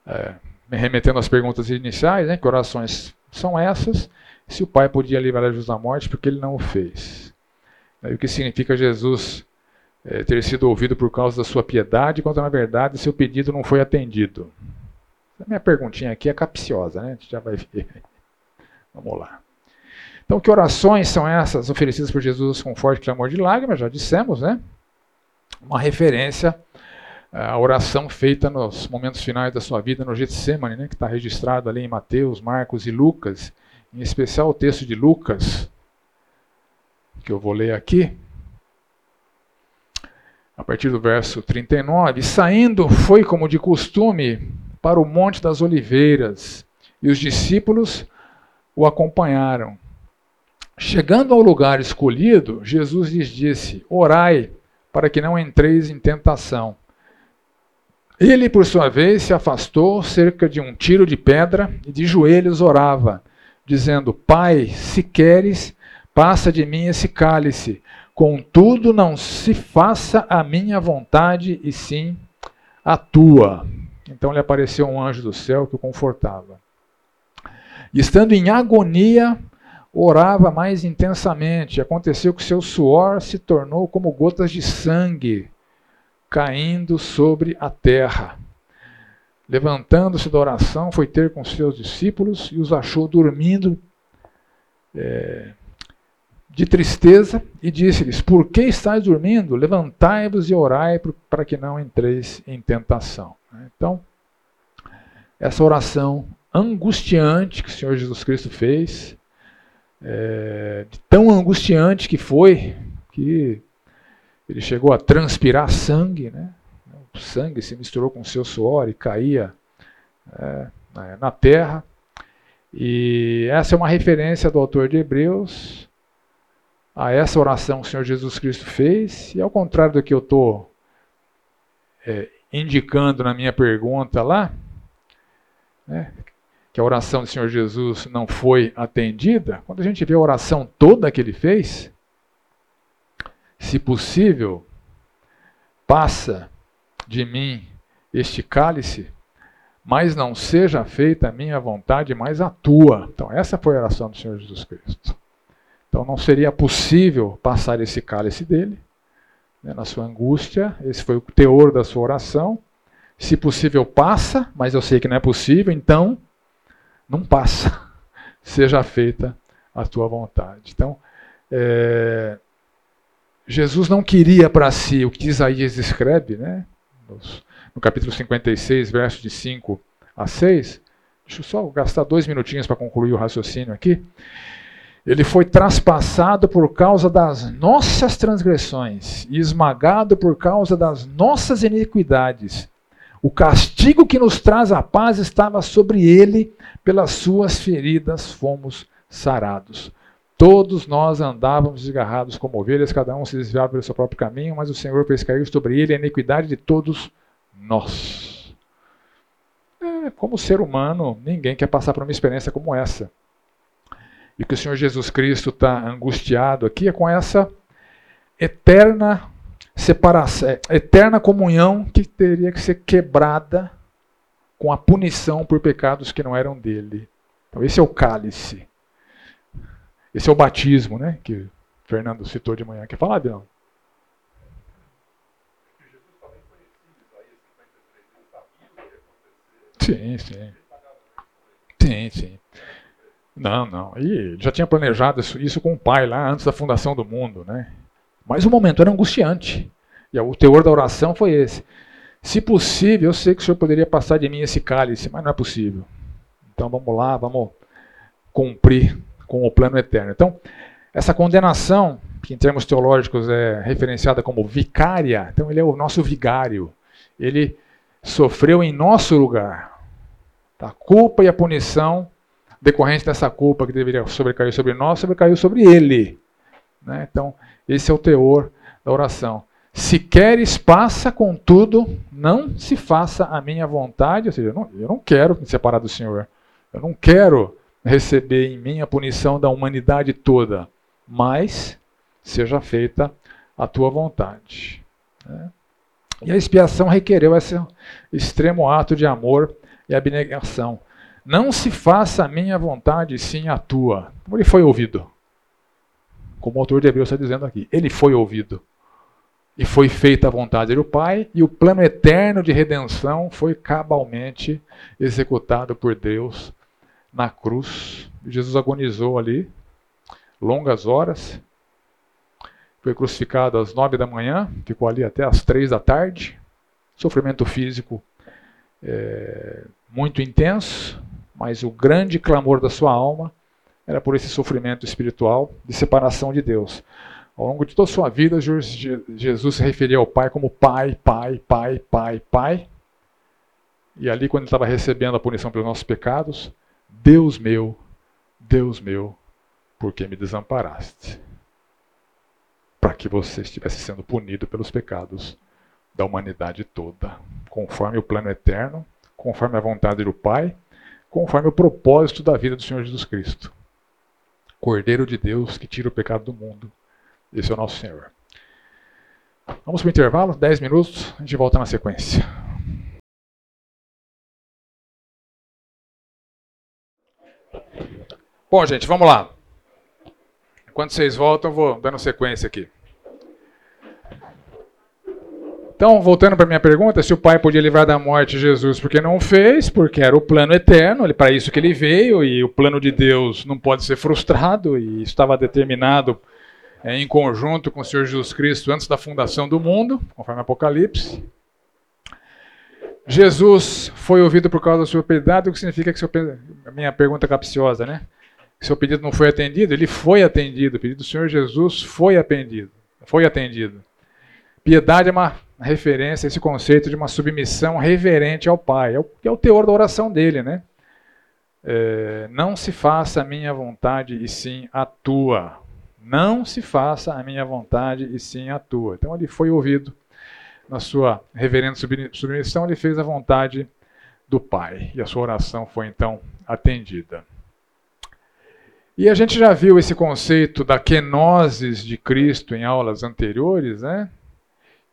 é, me remetendo às perguntas iniciais, né, que orações são essas? Se o Pai podia livrar Jesus da morte, porque ele não o fez. E o que significa Jesus é, ter sido ouvido por causa da sua piedade, quando na verdade seu pedido não foi atendido? A minha perguntinha aqui é capciosa, né? A gente já vai ver. Vamos lá. Então, que orações são essas oferecidas por Jesus com forte clamor de lágrimas? Já dissemos, né? Uma referência à oração feita nos momentos finais da sua vida no Getsemane, né? que está registrado ali em Mateus, Marcos e Lucas, em especial o texto de Lucas, que eu vou ler aqui. A partir do verso 39, saindo foi como de costume para o Monte das Oliveiras, e os discípulos o acompanharam. Chegando ao lugar escolhido, Jesus lhes disse: Orai, para que não entreis em tentação. Ele, por sua vez, se afastou cerca de um tiro de pedra e de joelhos orava, dizendo: Pai, se queres, passa de mim esse cálice. Contudo, não se faça a minha vontade, e sim a tua. Então lhe apareceu um anjo do céu que o confortava. E estando em agonia, orava mais intensamente. Aconteceu que seu suor se tornou como gotas de sangue caindo sobre a terra. Levantando-se da oração, foi ter com seus discípulos e os achou dormindo é, de tristeza e disse-lhes: Por que estáis dormindo? Levantai-vos e orai para que não entreis em tentação. Então, essa oração angustiante que o Senhor Jesus Cristo fez, é, tão angustiante que foi, que ele chegou a transpirar sangue, né? o sangue se misturou com o seu suor e caía é, na terra. E essa é uma referência do autor de Hebreus a essa oração que o Senhor Jesus Cristo fez, e ao contrário do que eu estou é, indicando na minha pergunta lá, né, que a oração do Senhor Jesus não foi atendida, quando a gente vê a oração toda que ele fez, se possível, passa de mim este cálice, mas não seja feita a minha vontade, mas a tua. Então, essa foi a oração do Senhor Jesus Cristo. Então não seria possível passar esse cálice dele, né, na sua angústia. Esse foi o teor da sua oração. Se possível, passa, mas eu sei que não é possível, então não passa. Seja feita a tua vontade. Então, é, Jesus não queria para si o que Isaías escreve, né? no capítulo 56, versos de 5 a 6. Deixa eu só gastar dois minutinhos para concluir o raciocínio aqui. Ele foi traspassado por causa das nossas transgressões e esmagado por causa das nossas iniquidades. O castigo que nos traz a paz estava sobre ele, pelas suas feridas fomos sarados. Todos nós andávamos desgarrados como ovelhas, cada um se desviava pelo seu próprio caminho, mas o Senhor fez cair sobre ele a iniquidade de todos nós. É, como ser humano, ninguém quer passar por uma experiência como essa. E que o Senhor Jesus Cristo está angustiado aqui é com essa eterna separação, é, eterna comunhão que teria que ser quebrada com a punição por pecados que não eram dele. Então esse é o cálice. Esse é o batismo, né? Que o Fernando citou de manhã. Quer falar, Adriano? Sim, sim. Sim, sim. Não, não. E já tinha planejado isso, isso com o pai lá antes da fundação do mundo, né? Mas o momento era angustiante. E o teor da oração foi esse. Se possível, eu sei que o senhor poderia passar de mim esse cálice, mas não é possível. Então vamos lá, vamos cumprir com o plano eterno. Então, essa condenação, que em termos teológicos é referenciada como vicária, então ele é o nosso vigário. Ele sofreu em nosso lugar. A culpa e a punição decorrente dessa culpa que deveria sobrecair sobre nós, sobrecaiu sobre ele. Né? Então, esse é o teor da oração. Se queres, passa, contudo, não se faça a minha vontade. Ou seja, eu não, eu não quero me separar do Senhor. Eu não quero receber em mim a punição da humanidade toda. Mas seja feita a tua vontade. Né? E a expiação requereu esse extremo ato de amor e abnegação. Não se faça a minha vontade, sim a tua. Ele foi ouvido? Como o autor de Hebreus está dizendo aqui. Ele foi ouvido. E foi feita a vontade do Pai, e o plano eterno de redenção foi cabalmente executado por Deus na cruz. Jesus agonizou ali, longas horas. Foi crucificado às nove da manhã, ficou ali até às três da tarde. Sofrimento físico é, muito intenso, mas o grande clamor da sua alma era por esse sofrimento espiritual de separação de Deus. Ao longo de toda a sua vida, Jesus se referia ao Pai como Pai, Pai, Pai, Pai, Pai. E ali, quando ele estava recebendo a punição pelos nossos pecados, Deus meu, Deus meu, por que me desamparaste? Para que você estivesse sendo punido pelos pecados da humanidade toda, conforme o plano eterno, conforme a vontade do Pai conforme o propósito da vida do Senhor Jesus Cristo. Cordeiro de Deus que tira o pecado do mundo. Esse é o nosso Senhor. Vamos para o intervalo, 10 minutos, a gente volta na sequência. Bom, gente, vamos lá. Enquanto vocês voltam, eu vou dando sequência aqui. Então, voltando para minha pergunta, se o Pai podia livrar da morte Jesus porque não fez, porque era o plano eterno, para isso que ele veio, e o plano de Deus não pode ser frustrado, e estava determinado é, em conjunto com o Senhor Jesus Cristo antes da fundação do mundo, conforme Apocalipse. Jesus foi ouvido por causa da sua piedade, o que significa que seu, minha pergunta é capciosa, né? Seu pedido não foi atendido, ele foi atendido. O pedido do Senhor Jesus foi atendido. Foi atendido. Piedade é uma referência a esse conceito de uma submissão reverente ao Pai, é o, que é o teor da oração dele, né? É, não se faça a minha vontade e sim a tua. Não se faça a minha vontade e sim a tua. Então ele foi ouvido na sua reverente submissão, ele fez a vontade do Pai e a sua oração foi então atendida. E a gente já viu esse conceito da kenosis de Cristo em aulas anteriores, né?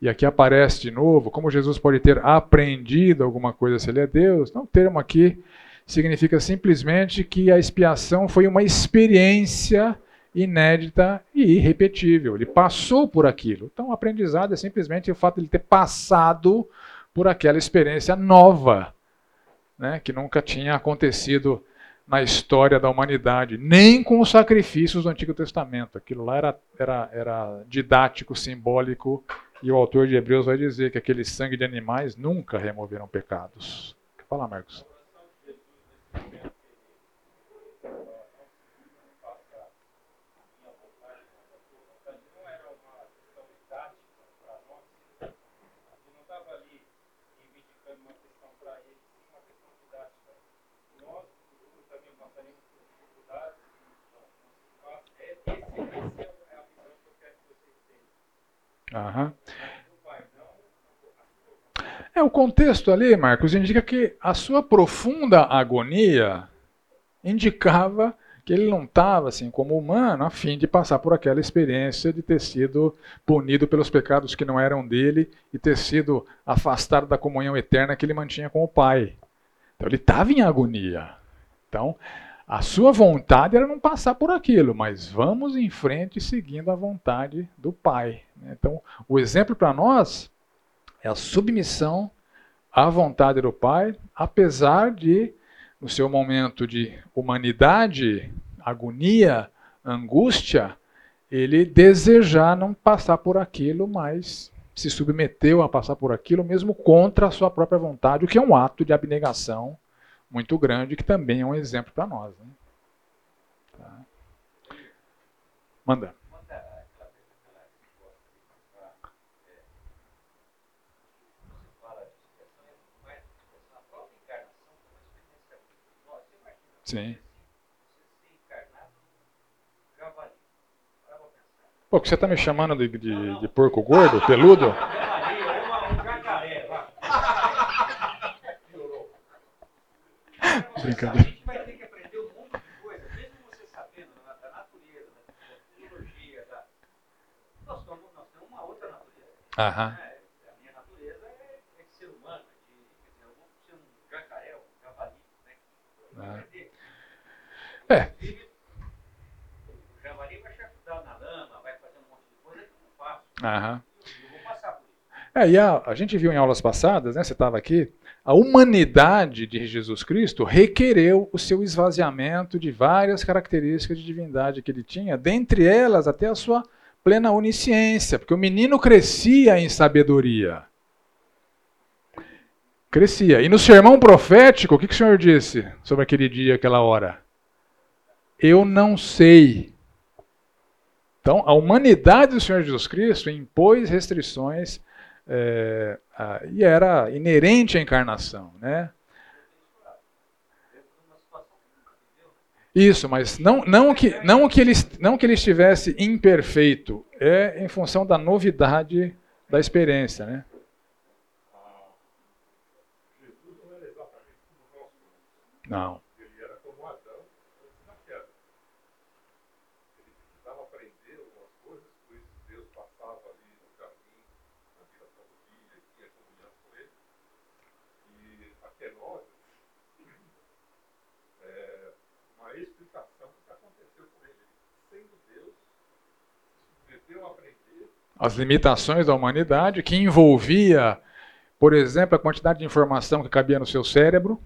E aqui aparece de novo, como Jesus pode ter aprendido alguma coisa se ele é Deus, não, o termo aqui significa simplesmente que a expiação foi uma experiência inédita e irrepetível. Ele passou por aquilo. Então, o aprendizado é simplesmente o fato de ele ter passado por aquela experiência nova, né, que nunca tinha acontecido na história da humanidade, nem com os sacrifícios do Antigo Testamento. Aquilo lá era, era, era didático, simbólico e o autor de Hebreus vai dizer que aquele sangue de animais nunca removeram pecados. Quer falar, Marcos? Aham. É, o contexto ali, Marcos, indica que a sua profunda agonia indicava que ele não estava, assim, como humano, a fim de passar por aquela experiência de ter sido punido pelos pecados que não eram dele e ter sido afastado da comunhão eterna que ele mantinha com o Pai. Então ele estava em agonia. Então, a sua vontade era não passar por aquilo, mas vamos em frente seguindo a vontade do Pai. Né? Então, o exemplo para nós é a submissão à vontade do Pai, apesar de, no seu momento de humanidade, agonia, angústia, ele desejar não passar por aquilo, mas se submeteu a passar por aquilo, mesmo contra a sua própria vontade, o que é um ato de abnegação muito grande, que também é um exemplo para nós. Né? Tá. Manda. Sim. Pô, que você está me chamando de, de, de porco gordo, peludo? Brincadeira. A gente vai ter que aprender um monte de coisa, mesmo você sabendo da natureza, da biologia, da... Nós, nós temos uma outra natureza. Aham. Né? A minha natureza é, é de ser humano, de, quer dizer, eu vou ser um jacaré, um javali, né? Ah. É. O javali vai chafurdar na lama, vai fazer um monte de coisa que eu não faço. Aham. É, e a, a gente viu em aulas passadas, né? Você estava aqui a humanidade de Jesus Cristo requereu o seu esvaziamento de várias características de divindade que ele tinha, dentre elas até a sua plena onisciência, porque o menino crescia em sabedoria. Crescia. E no sermão profético, o que, que o Senhor disse sobre aquele dia, aquela hora? Eu não sei. Então, a humanidade do Senhor Jesus Cristo impôs restrições é, e era inerente à encarnação, né? Isso, mas não, não, que, não, que ele, não que ele estivesse imperfeito, é em função da novidade da experiência, né? Não. As limitações da humanidade, que envolvia, por exemplo, a quantidade de informação que cabia no seu cérebro.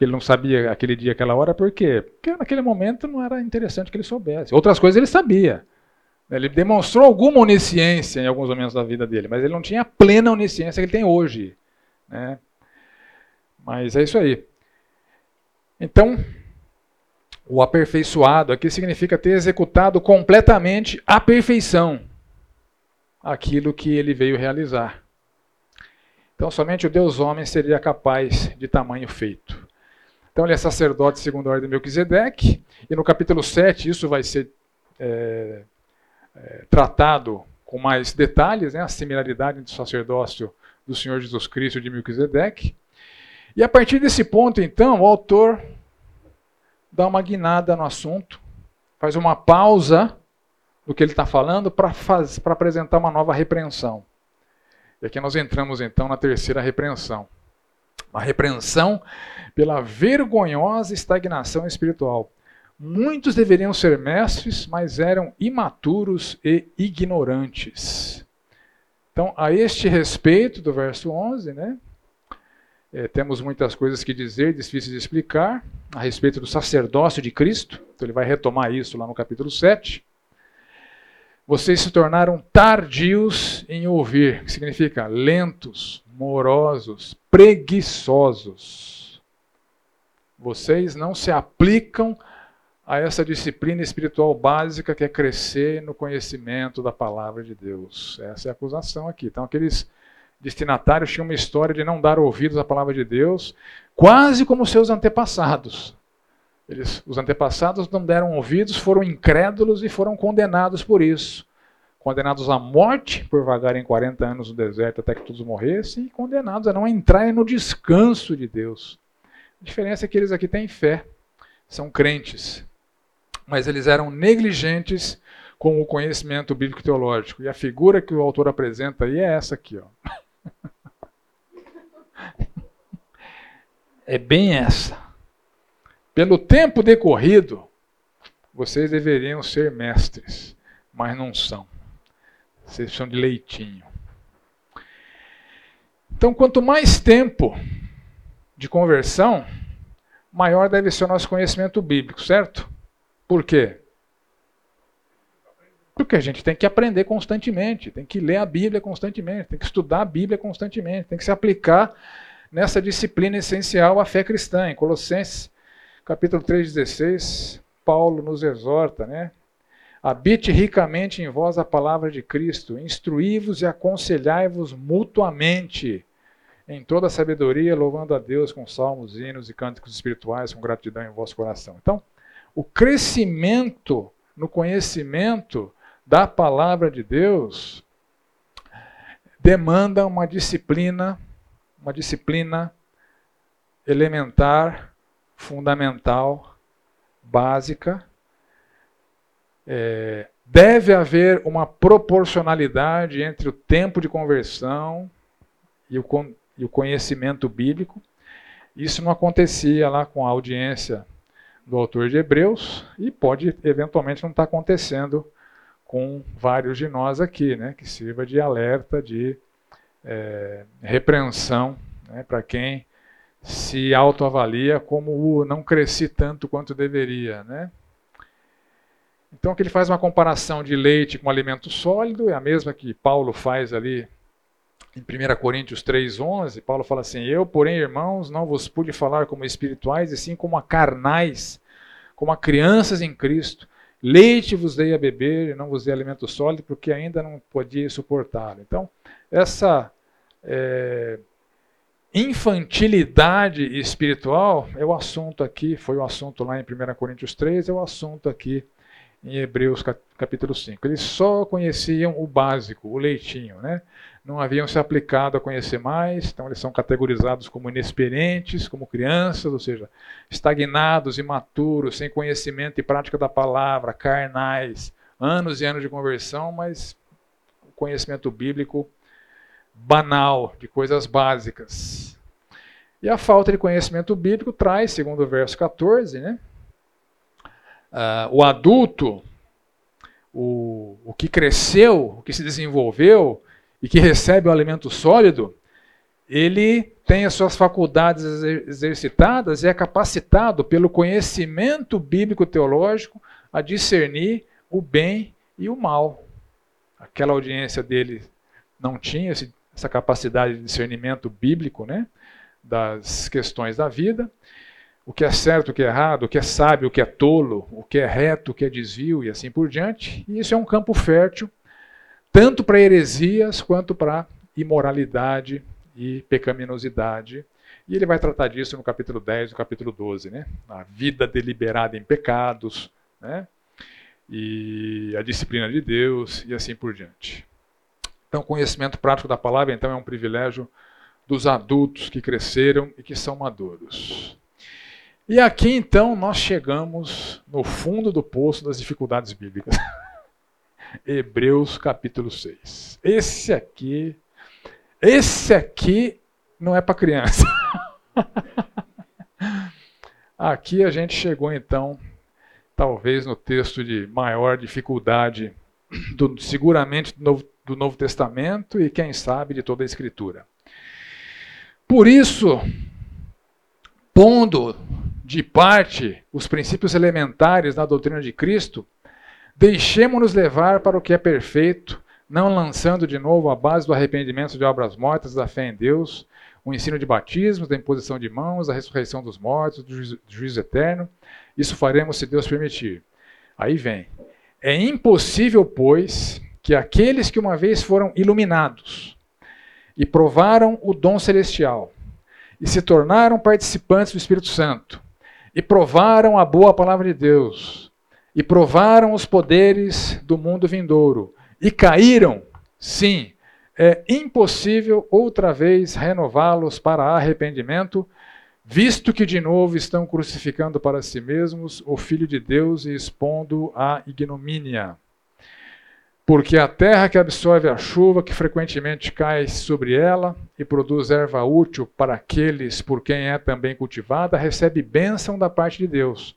Ele não sabia aquele dia, aquela hora, por quê? Porque naquele momento não era interessante que ele soubesse. Outras coisas ele sabia. Ele demonstrou alguma onisciência em alguns momentos da vida dele, mas ele não tinha a plena onisciência que ele tem hoje. Né? Mas é isso aí. Então, o aperfeiçoado aqui significa ter executado completamente a perfeição aquilo que ele veio realizar. Então, somente o Deus homem seria capaz de tamanho feito. Então, ele é sacerdote segundo a ordem de Melquisedeque, e no capítulo 7 isso vai ser é, é, tratado com mais detalhes, né, a similaridade entre o sacerdócio do Senhor Jesus Cristo de Melquisedeque. E a partir desse ponto, então, o autor dá uma guinada no assunto, faz uma pausa do que ele está falando para apresentar uma nova repreensão. E aqui nós entramos então na terceira repreensão. Uma repreensão pela vergonhosa estagnação espiritual. Muitos deveriam ser mestres, mas eram imaturos e ignorantes. Então, a este respeito do verso 11, né, é, temos muitas coisas que dizer, difíceis de explicar, a respeito do sacerdócio de Cristo. Então, ele vai retomar isso lá no capítulo 7. Vocês se tornaram tardios em ouvir, que significa lentos, morosos, preguiçosos. Vocês não se aplicam a essa disciplina espiritual básica que é crescer no conhecimento da palavra de Deus. Essa é a acusação aqui. Então, aqueles destinatários tinham uma história de não dar ouvidos à palavra de Deus, quase como seus antepassados. Eles, os antepassados não deram ouvidos, foram incrédulos e foram condenados por isso. Condenados à morte por vagarem 40 anos no deserto até que todos morressem, e condenados a não entrarem no descanso de Deus. A diferença é que eles aqui têm fé, são crentes mas eles eram negligentes com o conhecimento bíblico teológico. E a figura que o autor apresenta aí é essa aqui, ó. É bem essa. Pelo tempo decorrido, vocês deveriam ser mestres, mas não são. Vocês são de leitinho. Então, quanto mais tempo de conversão, maior deve ser o nosso conhecimento bíblico, certo? Por quê? Porque a gente tem que aprender constantemente, tem que ler a Bíblia constantemente, tem que estudar a Bíblia constantemente, tem que se aplicar nessa disciplina essencial à fé cristã. Em Colossenses, capítulo 3,16, Paulo nos exorta, né? Habite ricamente em vós a palavra de Cristo, instruí-vos e aconselhai-vos mutuamente em toda a sabedoria, louvando a Deus com salmos, hinos e cânticos espirituais, com gratidão em vosso coração. Então, o crescimento no conhecimento da palavra de Deus demanda uma disciplina, uma disciplina elementar, fundamental, básica. É, deve haver uma proporcionalidade entre o tempo de conversão e o, e o conhecimento bíblico. Isso não acontecia lá com a audiência do autor de Hebreus e pode eventualmente não estar acontecendo com vários de nós aqui, né, que sirva de alerta, de é, repreensão né, para quem se autoavalia como o não cresci tanto quanto deveria. Né? Então, que ele faz uma comparação de leite com alimento sólido, é a mesma que Paulo faz ali em 1 Coríntios 3,11, Paulo fala assim: Eu, porém, irmãos, não vos pude falar como espirituais, e sim como a carnais, como a crianças em Cristo. Leite vos dei a beber, e não vos dei alimento sólido, porque ainda não podia suportá-lo. Então, essa é, infantilidade espiritual é o assunto aqui, foi o assunto lá em 1 Coríntios 3, é o assunto aqui em Hebreus capítulo 5. Eles só conheciam o básico, o leitinho, né? não haviam se aplicado a conhecer mais, então eles são categorizados como inexperientes, como crianças, ou seja, estagnados, imaturos, sem conhecimento e prática da palavra, carnais, anos e anos de conversão, mas conhecimento bíblico banal, de coisas básicas. E a falta de conhecimento bíblico traz, segundo o verso 14, né, uh, o adulto o, o que cresceu, o que se desenvolveu e que recebe o alimento sólido, ele tem as suas faculdades exercitadas e é capacitado pelo conhecimento bíblico teológico a discernir o bem e o mal. Aquela audiência dele não tinha essa capacidade de discernimento bíblico, né, das questões da vida o que é certo, o que é errado, o que é sábio, o que é tolo, o que é reto, o que é desvio e assim por diante. E isso é um campo fértil, tanto para heresias quanto para imoralidade e pecaminosidade. E ele vai tratar disso no capítulo 10 e no capítulo 12, né? A vida deliberada em pecados, né? E a disciplina de Deus e assim por diante. Então, conhecimento prático da palavra, então, é um privilégio dos adultos que cresceram e que são maduros. E aqui então nós chegamos no fundo do poço das dificuldades bíblicas. Hebreus capítulo 6. Esse aqui, esse aqui não é para criança. aqui a gente chegou então, talvez no texto de maior dificuldade, do, seguramente do Novo, do Novo Testamento e quem sabe de toda a Escritura. Por isso, pondo de parte os princípios elementares da doutrina de Cristo, deixemos-nos levar para o que é perfeito, não lançando de novo a base do arrependimento de obras mortas, da fé em Deus, o ensino de batismos, da imposição de mãos, da ressurreição dos mortos, do juízo, do juízo eterno. Isso faremos se Deus permitir. Aí vem. É impossível, pois, que aqueles que uma vez foram iluminados e provaram o dom celestial e se tornaram participantes do Espírito Santo e provaram a boa palavra de Deus e provaram os poderes do mundo vindouro e caíram, sim, é impossível outra vez renová-los para arrependimento, visto que de novo estão crucificando para si mesmos o Filho de Deus e expondo a ignomínia. Porque a terra que absorve a chuva que frequentemente cai sobre ela e produz erva útil para aqueles por quem é também cultivada, recebe bênção da parte de Deus.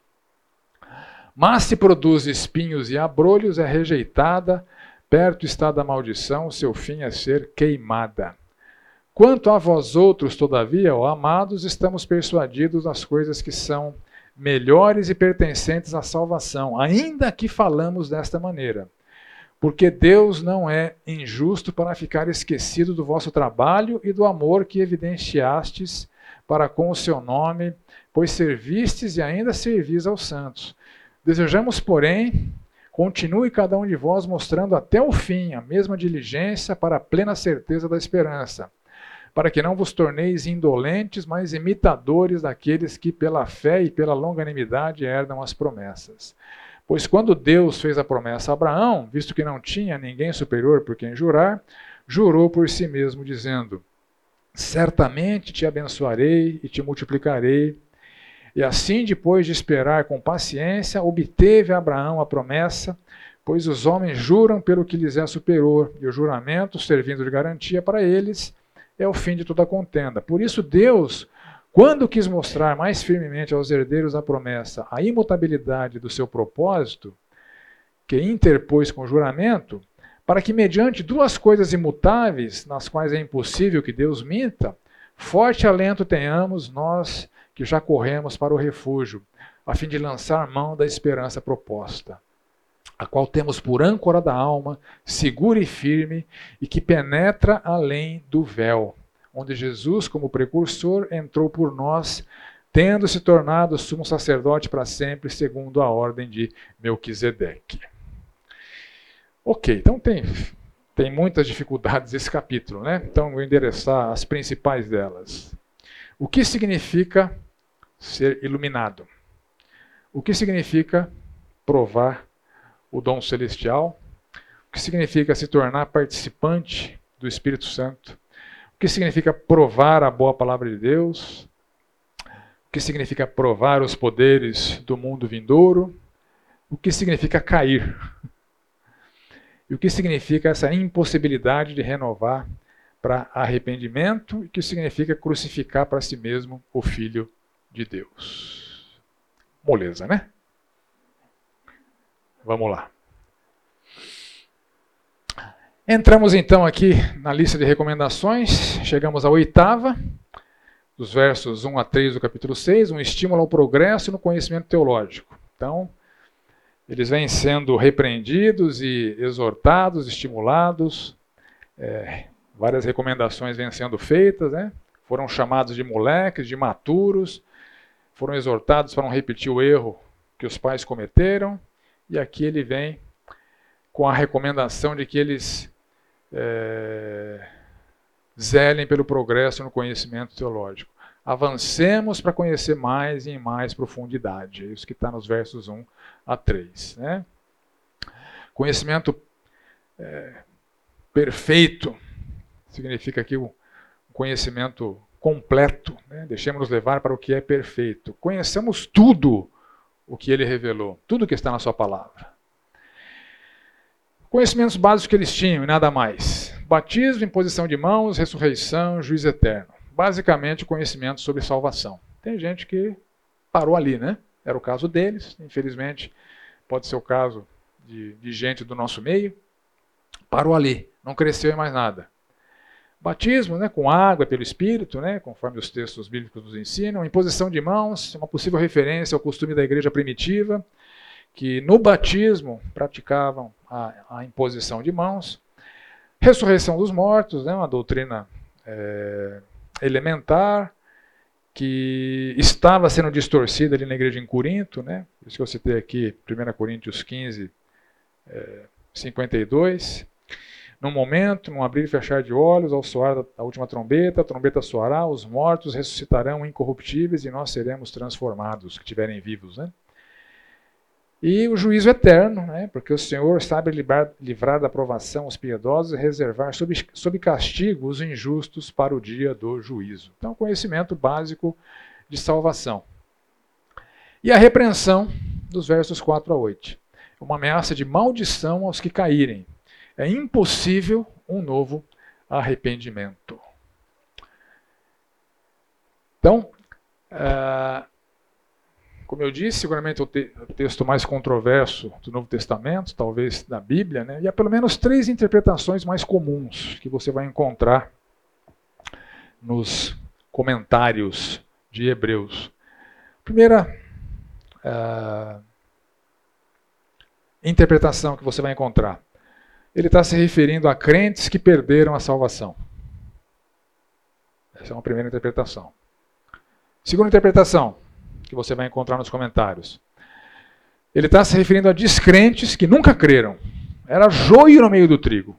Mas se produz espinhos e abrolhos, é rejeitada, perto está da maldição, seu fim é ser queimada. Quanto a vós outros, todavia, ó amados, estamos persuadidos das coisas que são melhores e pertencentes à salvação, ainda que falamos desta maneira porque Deus não é injusto para ficar esquecido do vosso trabalho e do amor que evidenciastes para com o seu nome, pois servistes e ainda servis aos santos. Desejamos, porém, continue cada um de vós mostrando até o fim a mesma diligência para a plena certeza da esperança, para que não vos torneis indolentes, mas imitadores daqueles que pela fé e pela longanimidade herdam as promessas. Pois quando Deus fez a promessa a Abraão, visto que não tinha ninguém superior por quem jurar, jurou por si mesmo, dizendo: Certamente te abençoarei e te multiplicarei. E assim, depois de esperar com paciência, obteve Abraão a promessa, pois os homens juram pelo que lhes é superior, e o juramento, servindo de garantia para eles, é o fim de toda contenda. Por isso, Deus quando quis mostrar mais firmemente aos herdeiros da promessa a imutabilidade do seu propósito, que interpôs com juramento, para que, mediante duas coisas imutáveis, nas quais é impossível que Deus minta, forte alento tenhamos nós que já corremos para o refúgio, a fim de lançar mão da esperança proposta, a qual temos por âncora da alma, segura e firme, e que penetra além do véu onde Jesus, como precursor, entrou por nós, tendo se tornado sumo sacerdote para sempre, segundo a ordem de Melquisedeque. Ok, então tem, tem muitas dificuldades esse capítulo, né? Então vou endereçar as principais delas. O que significa ser iluminado? O que significa provar o dom celestial? O que significa se tornar participante do Espírito Santo? O que significa provar a boa palavra de Deus? O que significa provar os poderes do mundo vindouro? O que significa cair? E o que significa essa impossibilidade de renovar para arrependimento e o que significa crucificar para si mesmo o Filho de Deus? Moleza, né? Vamos lá. Entramos então aqui na lista de recomendações, chegamos à oitava, dos versos 1 a 3 do capítulo 6, um estímulo ao progresso no conhecimento teológico. Então, eles vêm sendo repreendidos e exortados, estimulados, é, várias recomendações vêm sendo feitas, né? foram chamados de moleques, de maturos, foram exortados para não repetir o erro que os pais cometeram, e aqui ele vem com a recomendação de que eles é, zelem pelo progresso no conhecimento teológico. Avancemos para conhecer mais e em mais profundidade. É isso que está nos versos 1 a 3. Né? Conhecimento é, perfeito significa aqui o conhecimento completo. Né? Deixemos-nos levar para o que é perfeito. Conheçamos tudo o que ele revelou, tudo que está na sua palavra. Conhecimentos básicos que eles tinham e nada mais. Batismo, imposição de mãos, ressurreição, juiz eterno. Basicamente, conhecimento sobre salvação. Tem gente que parou ali, né? Era o caso deles, infelizmente, pode ser o caso de, de gente do nosso meio. Parou ali, não cresceu em mais nada. Batismo, né, com água pelo Espírito, né, conforme os textos bíblicos nos ensinam. Imposição de mãos, uma possível referência ao costume da igreja primitiva, que no batismo praticavam a, a imposição de mãos. Ressurreição dos mortos, né, uma doutrina é, elementar, que estava sendo distorcida ali na igreja em Corinto, né, isso que eu citei aqui, 1 Coríntios 15, é, 52. Num momento, num abrir e fechar de olhos, ao soar da última trombeta, a trombeta soará, os mortos ressuscitarão incorruptíveis e nós seremos transformados, que estiverem vivos. Né? E o juízo eterno, né? porque o Senhor sabe livrar, livrar da provação os piedosos e reservar sob, sob castigo os injustos para o dia do juízo. Então, conhecimento básico de salvação. E a repreensão dos versos 4 a 8. Uma ameaça de maldição aos que caírem é impossível um novo arrependimento. Então, uh, como eu disse, seguramente o, te o, texto mais controverso do Novo Testamento, talvez da Bíblia, né? e há pelo menos três interpretações mais comuns que você vai encontrar nos comentários de Hebreus. Primeira uh, interpretação que você vai encontrar ele está se referindo a crentes que perderam a salvação. Essa é uma primeira interpretação. Segunda interpretação, que você vai encontrar nos comentários. Ele está se referindo a descrentes que nunca creram. Era joio no meio do trigo.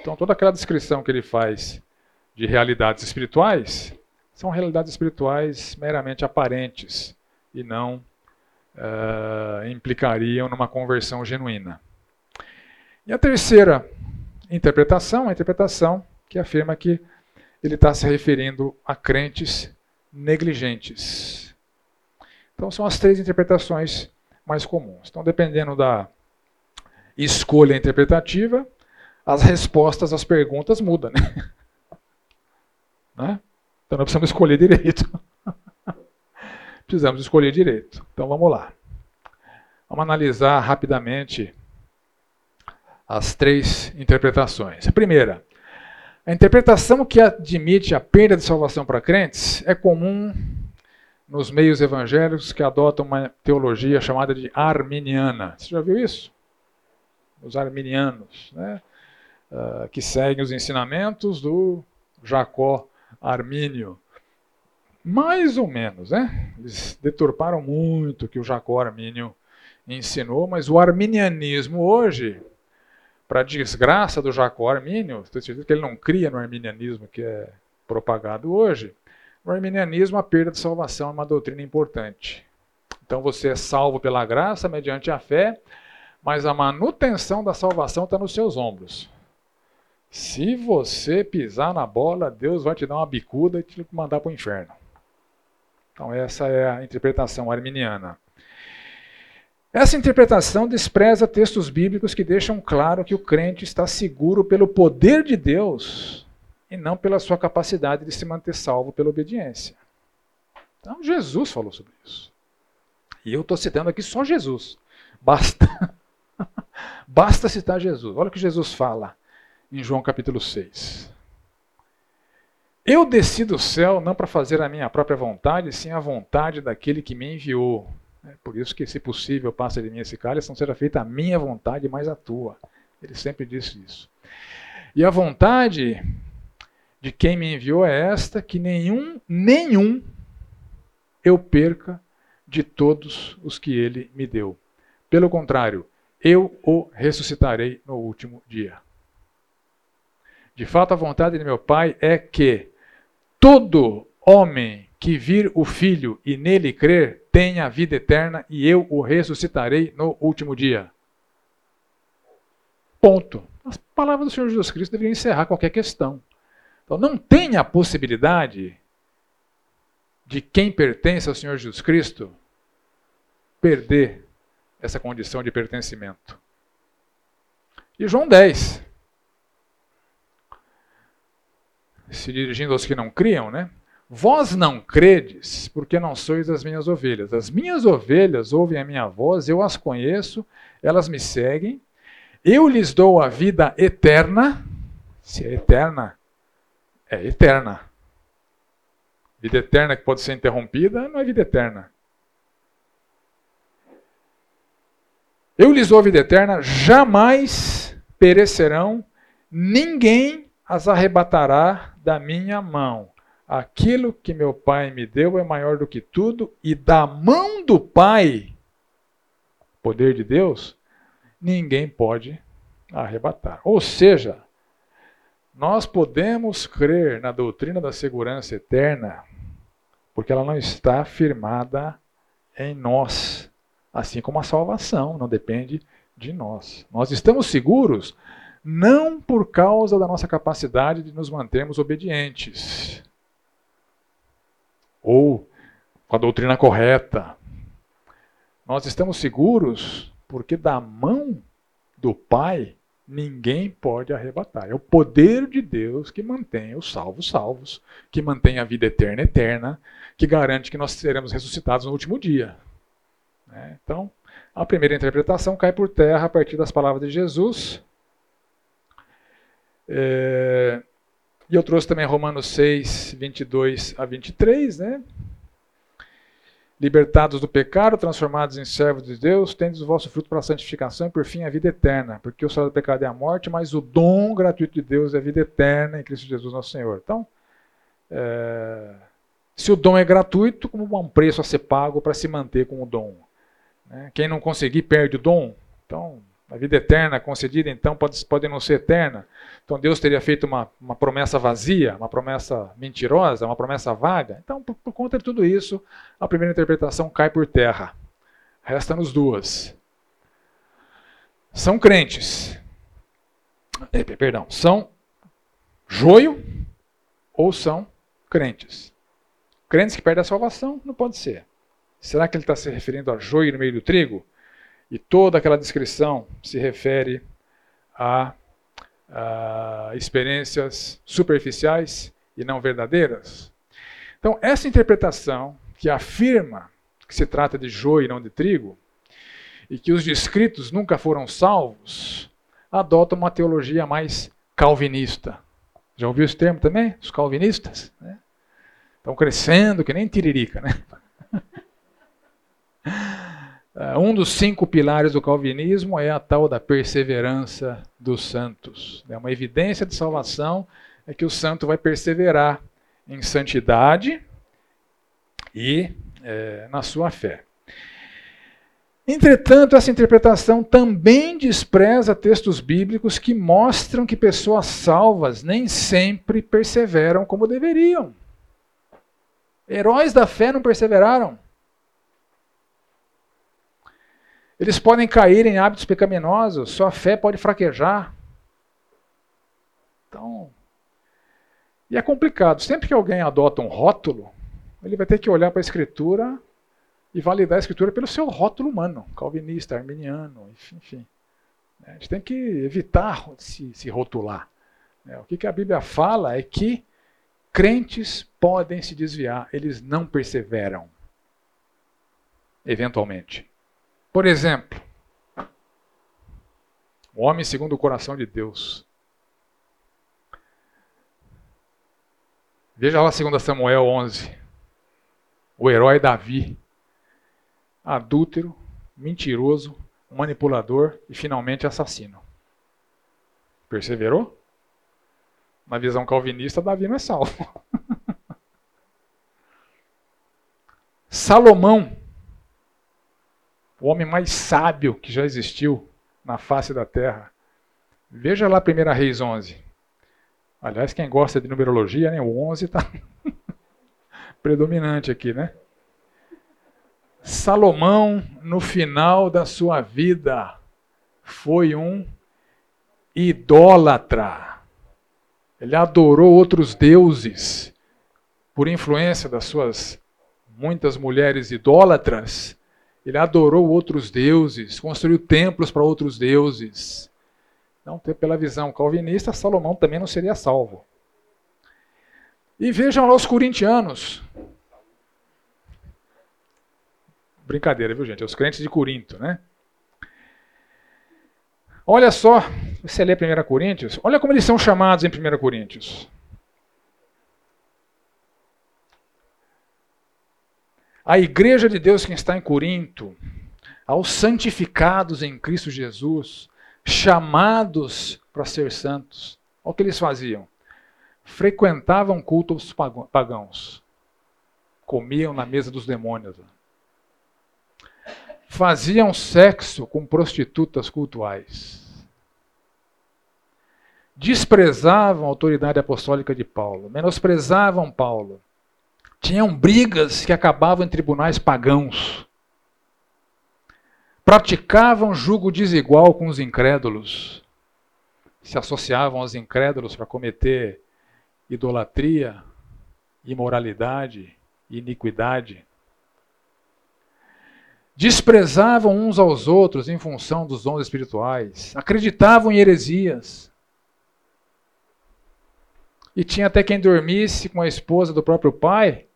Então, toda aquela descrição que ele faz de realidades espirituais são realidades espirituais meramente aparentes e não uh, implicariam numa conversão genuína. E a terceira interpretação, a interpretação que afirma que ele está se referindo a crentes negligentes. Então são as três interpretações mais comuns. Então, dependendo da escolha interpretativa, as respostas às perguntas mudam. Né? né? Então nós precisamos escolher direito. precisamos escolher direito. Então vamos lá. Vamos analisar rapidamente as três interpretações. A primeira, a interpretação que admite a perda de salvação para crentes é comum nos meios evangélicos que adotam uma teologia chamada de arminiana. Você já viu isso? Os arminianos, né? Uh, que seguem os ensinamentos do Jacó Armínio. Mais ou menos, né? Eles deturparam muito o que o Jacó Armínio ensinou, mas o arminianismo hoje para desgraça do Jacó Armínio, estou que ele não cria no arminianismo que é propagado hoje, no arminianismo a perda de salvação é uma doutrina importante. Então você é salvo pela graça mediante a fé, mas a manutenção da salvação está nos seus ombros. Se você pisar na bola, Deus vai te dar uma bicuda e te mandar para o inferno. Então essa é a interpretação arminiana. Essa interpretação despreza textos bíblicos que deixam claro que o crente está seguro pelo poder de Deus e não pela sua capacidade de se manter salvo pela obediência. Então, Jesus falou sobre isso. E eu estou citando aqui só Jesus. Basta. Basta citar Jesus. Olha o que Jesus fala em João capítulo 6. Eu desci do céu não para fazer a minha própria vontade, sim a vontade daquele que me enviou. É por isso que, se possível, passa de mim esse cálice, não seja feita a minha vontade, mas a tua. Ele sempre disse isso. E a vontade de quem me enviou é esta, que nenhum, nenhum eu perca de todos os que ele me deu. Pelo contrário, eu o ressuscitarei no último dia. De fato, a vontade de meu Pai é que todo homem que vir o Filho e nele crer tenha vida eterna e eu o ressuscitarei no último dia. Ponto. As palavras do Senhor Jesus Cristo deveriam encerrar qualquer questão. Então não tem a possibilidade de quem pertence ao Senhor Jesus Cristo perder essa condição de pertencimento. E João 10, se dirigindo aos que não criam, né? Vós não credes, porque não sois as minhas ovelhas. As minhas ovelhas ouvem a minha voz, eu as conheço, elas me seguem. Eu lhes dou a vida eterna. Se é eterna, é eterna. Vida eterna que pode ser interrompida não é vida eterna. Eu lhes dou a vida eterna, jamais perecerão, ninguém as arrebatará da minha mão. Aquilo que meu Pai me deu é maior do que tudo, e da mão do Pai, poder de Deus, ninguém pode arrebatar. Ou seja, nós podemos crer na doutrina da segurança eterna, porque ela não está firmada em nós, assim como a salvação não depende de nós. Nós estamos seguros não por causa da nossa capacidade de nos mantermos obedientes ou com a doutrina correta. Nós estamos seguros porque da mão do Pai ninguém pode arrebatar. É o poder de Deus que mantém os salvos salvos, que mantém a vida eterna eterna, que garante que nós seremos ressuscitados no último dia. Né? Então, a primeira interpretação cai por terra a partir das palavras de Jesus. É... E eu trouxe também Romanos 6, 22 a 23, né? Libertados do pecado, transformados em servos de Deus, tendes o vosso fruto para a santificação e por fim a vida eterna, porque o salário do pecado é a morte, mas o dom gratuito de Deus é a vida eterna em Cristo Jesus nosso Senhor. Então, é, se o dom é gratuito, como um preço a ser pago para se manter com o dom? Né? Quem não conseguir perde o dom. Então, a vida eterna concedida, então, pode, pode não ser eterna. Então, Deus teria feito uma, uma promessa vazia, uma promessa mentirosa, uma promessa vaga. Então, por, por conta de tudo isso, a primeira interpretação cai por terra. Resta-nos duas. São crentes. Eh, perdão, são joio ou são crentes. Crentes que perdem a salvação? Não pode ser. Será que ele está se referindo a joio no meio do trigo? E toda aquela descrição se refere a, a experiências superficiais e não verdadeiras. Então, essa interpretação que afirma que se trata de joio e não de trigo, e que os descritos nunca foram salvos, adota uma teologia mais calvinista. Já ouviu esse termo também? Os calvinistas? Né? Estão crescendo que nem tiririca, né? Uh, um dos cinco pilares do calvinismo é a tal da perseverança dos santos. É uma evidência de salvação é que o santo vai perseverar em santidade e é, na sua fé. Entretanto, essa interpretação também despreza textos bíblicos que mostram que pessoas salvas nem sempre perseveram como deveriam. Heróis da fé não perseveraram. Eles podem cair em hábitos pecaminosos, sua fé pode fraquejar. Então, e é complicado. Sempre que alguém adota um rótulo, ele vai ter que olhar para a escritura e validar a escritura pelo seu rótulo humano, calvinista, arminiano, enfim. A gente tem que evitar se, se rotular. É, o que a Bíblia fala é que crentes podem se desviar, eles não perseveram, eventualmente. Por exemplo, Um homem segundo o coração de Deus. Veja lá 2 Samuel 11. O herói Davi. Adúltero, mentiroso, manipulador e finalmente assassino. Perseverou? Na visão calvinista, Davi não é salvo. Salomão, o homem mais sábio que já existiu na face da terra. Veja lá 1 Reis 11. Aliás, quem gosta de numerologia, né, o 11 está predominante aqui, né? Salomão, no final da sua vida, foi um idólatra. Ele adorou outros deuses por influência das suas muitas mulheres idólatras. Ele adorou outros deuses, construiu templos para outros deuses. Então, pela visão calvinista, Salomão também não seria salvo. E vejam lá os corintianos. Brincadeira, viu, gente? Os crentes de Corinto, né? Olha só, você lê 1 Coríntios, olha como eles são chamados em 1 Coríntios. A igreja de Deus que está em Corinto, aos santificados em Cristo Jesus, chamados para ser santos. Olha o que eles faziam. Frequentavam cultos pagãos. Comiam na mesa dos demônios. Faziam sexo com prostitutas cultuais. Desprezavam a autoridade apostólica de Paulo. Menosprezavam Paulo. Tinham brigas que acabavam em tribunais pagãos praticavam julgo desigual com os incrédulos, se associavam aos incrédulos para cometer idolatria, imoralidade, iniquidade. Desprezavam uns aos outros em função dos dons espirituais, acreditavam em heresias. E tinha até quem dormisse com a esposa do próprio pai,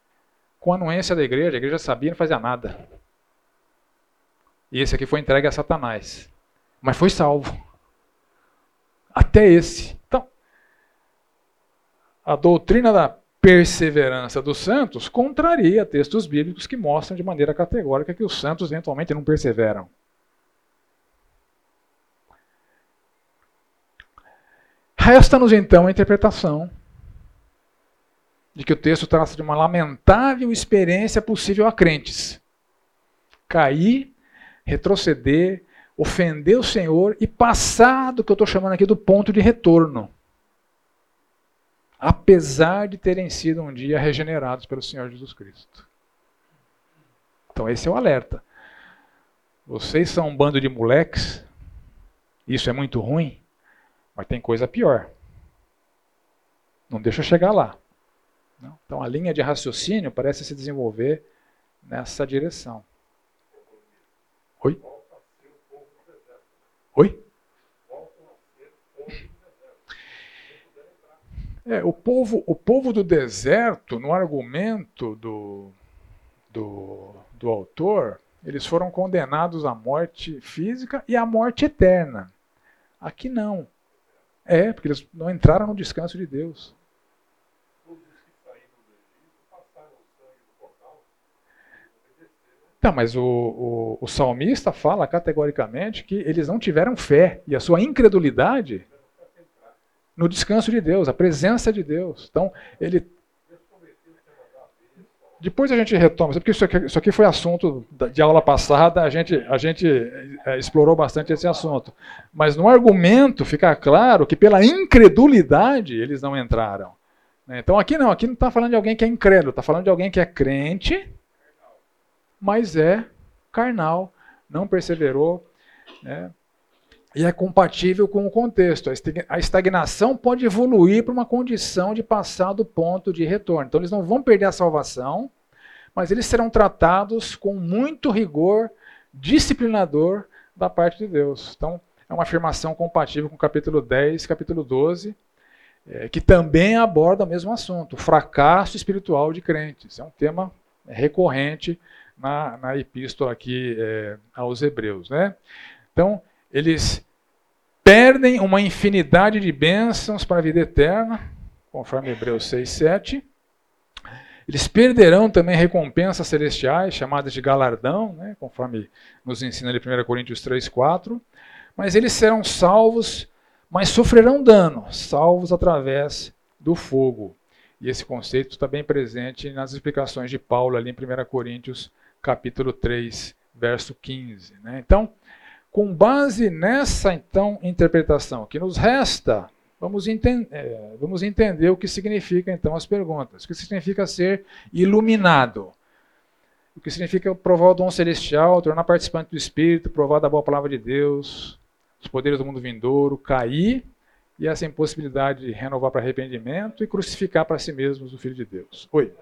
com a anuência da igreja, a igreja sabia não fazia nada. E esse aqui foi entregue a Satanás. Mas foi salvo. Até esse. Então, a doutrina da perseverança dos santos contraria textos bíblicos que mostram de maneira categórica que os santos eventualmente não perseveram. Resta-nos então a interpretação de que o texto trata de uma lamentável experiência possível a crentes. Cair retroceder, ofender o Senhor e passar do que eu estou chamando aqui do ponto de retorno. Apesar de terem sido um dia regenerados pelo Senhor Jesus Cristo. Então, esse é o alerta. Vocês são um bando de moleques, isso é muito ruim, mas tem coisa pior. Não deixa chegar lá. Então, a linha de raciocínio parece se desenvolver nessa direção. Oi? Oi? É, o povo, o povo do deserto, no argumento do, do, do autor, eles foram condenados à morte física e à morte eterna. Aqui não. É, porque eles não entraram no descanso de Deus. Mas o, o, o, salmista fala categoricamente que eles não tiveram fé e a sua incredulidade no descanso de Deus, a presença de Deus. Então, ele. Depois a gente retoma, porque isso aqui, isso aqui foi assunto de aula passada, a gente, a gente é, explorou bastante esse assunto. Mas no argumento fica claro que pela incredulidade eles não entraram. Né? Então aqui não, aqui não está falando de alguém que é incrédulo, está falando de alguém que é crente mas é carnal, não perseverou, né? e é compatível com o contexto. A estagnação pode evoluir para uma condição de passar do ponto de retorno. Então, eles não vão perder a salvação, mas eles serão tratados com muito rigor disciplinador da parte de Deus. Então, é uma afirmação compatível com o capítulo 10, capítulo 12, é, que também aborda o mesmo assunto, o fracasso espiritual de crentes. É um tema recorrente na, na epístola aqui é, aos Hebreus. Né? Então, eles perdem uma infinidade de bênçãos para a vida eterna, conforme Hebreus 6, 7. Eles perderão também recompensas celestiais, chamadas de galardão, né, conforme nos ensina ali 1 Coríntios 3, 4. Mas eles serão salvos, mas sofrerão dano, salvos através do fogo. E esse conceito está bem presente nas explicações de Paulo ali em 1 Coríntios capítulo 3, verso 15. Né? Então, com base nessa então interpretação que nos resta, vamos, enten é, vamos entender o que significa então as perguntas. O que significa ser iluminado? O que significa provar o dom celestial, tornar participante do Espírito, provar da boa palavra de Deus, os poderes do mundo vindouro, cair e essa impossibilidade de renovar para arrependimento e crucificar para si mesmos o Filho de Deus. Oi.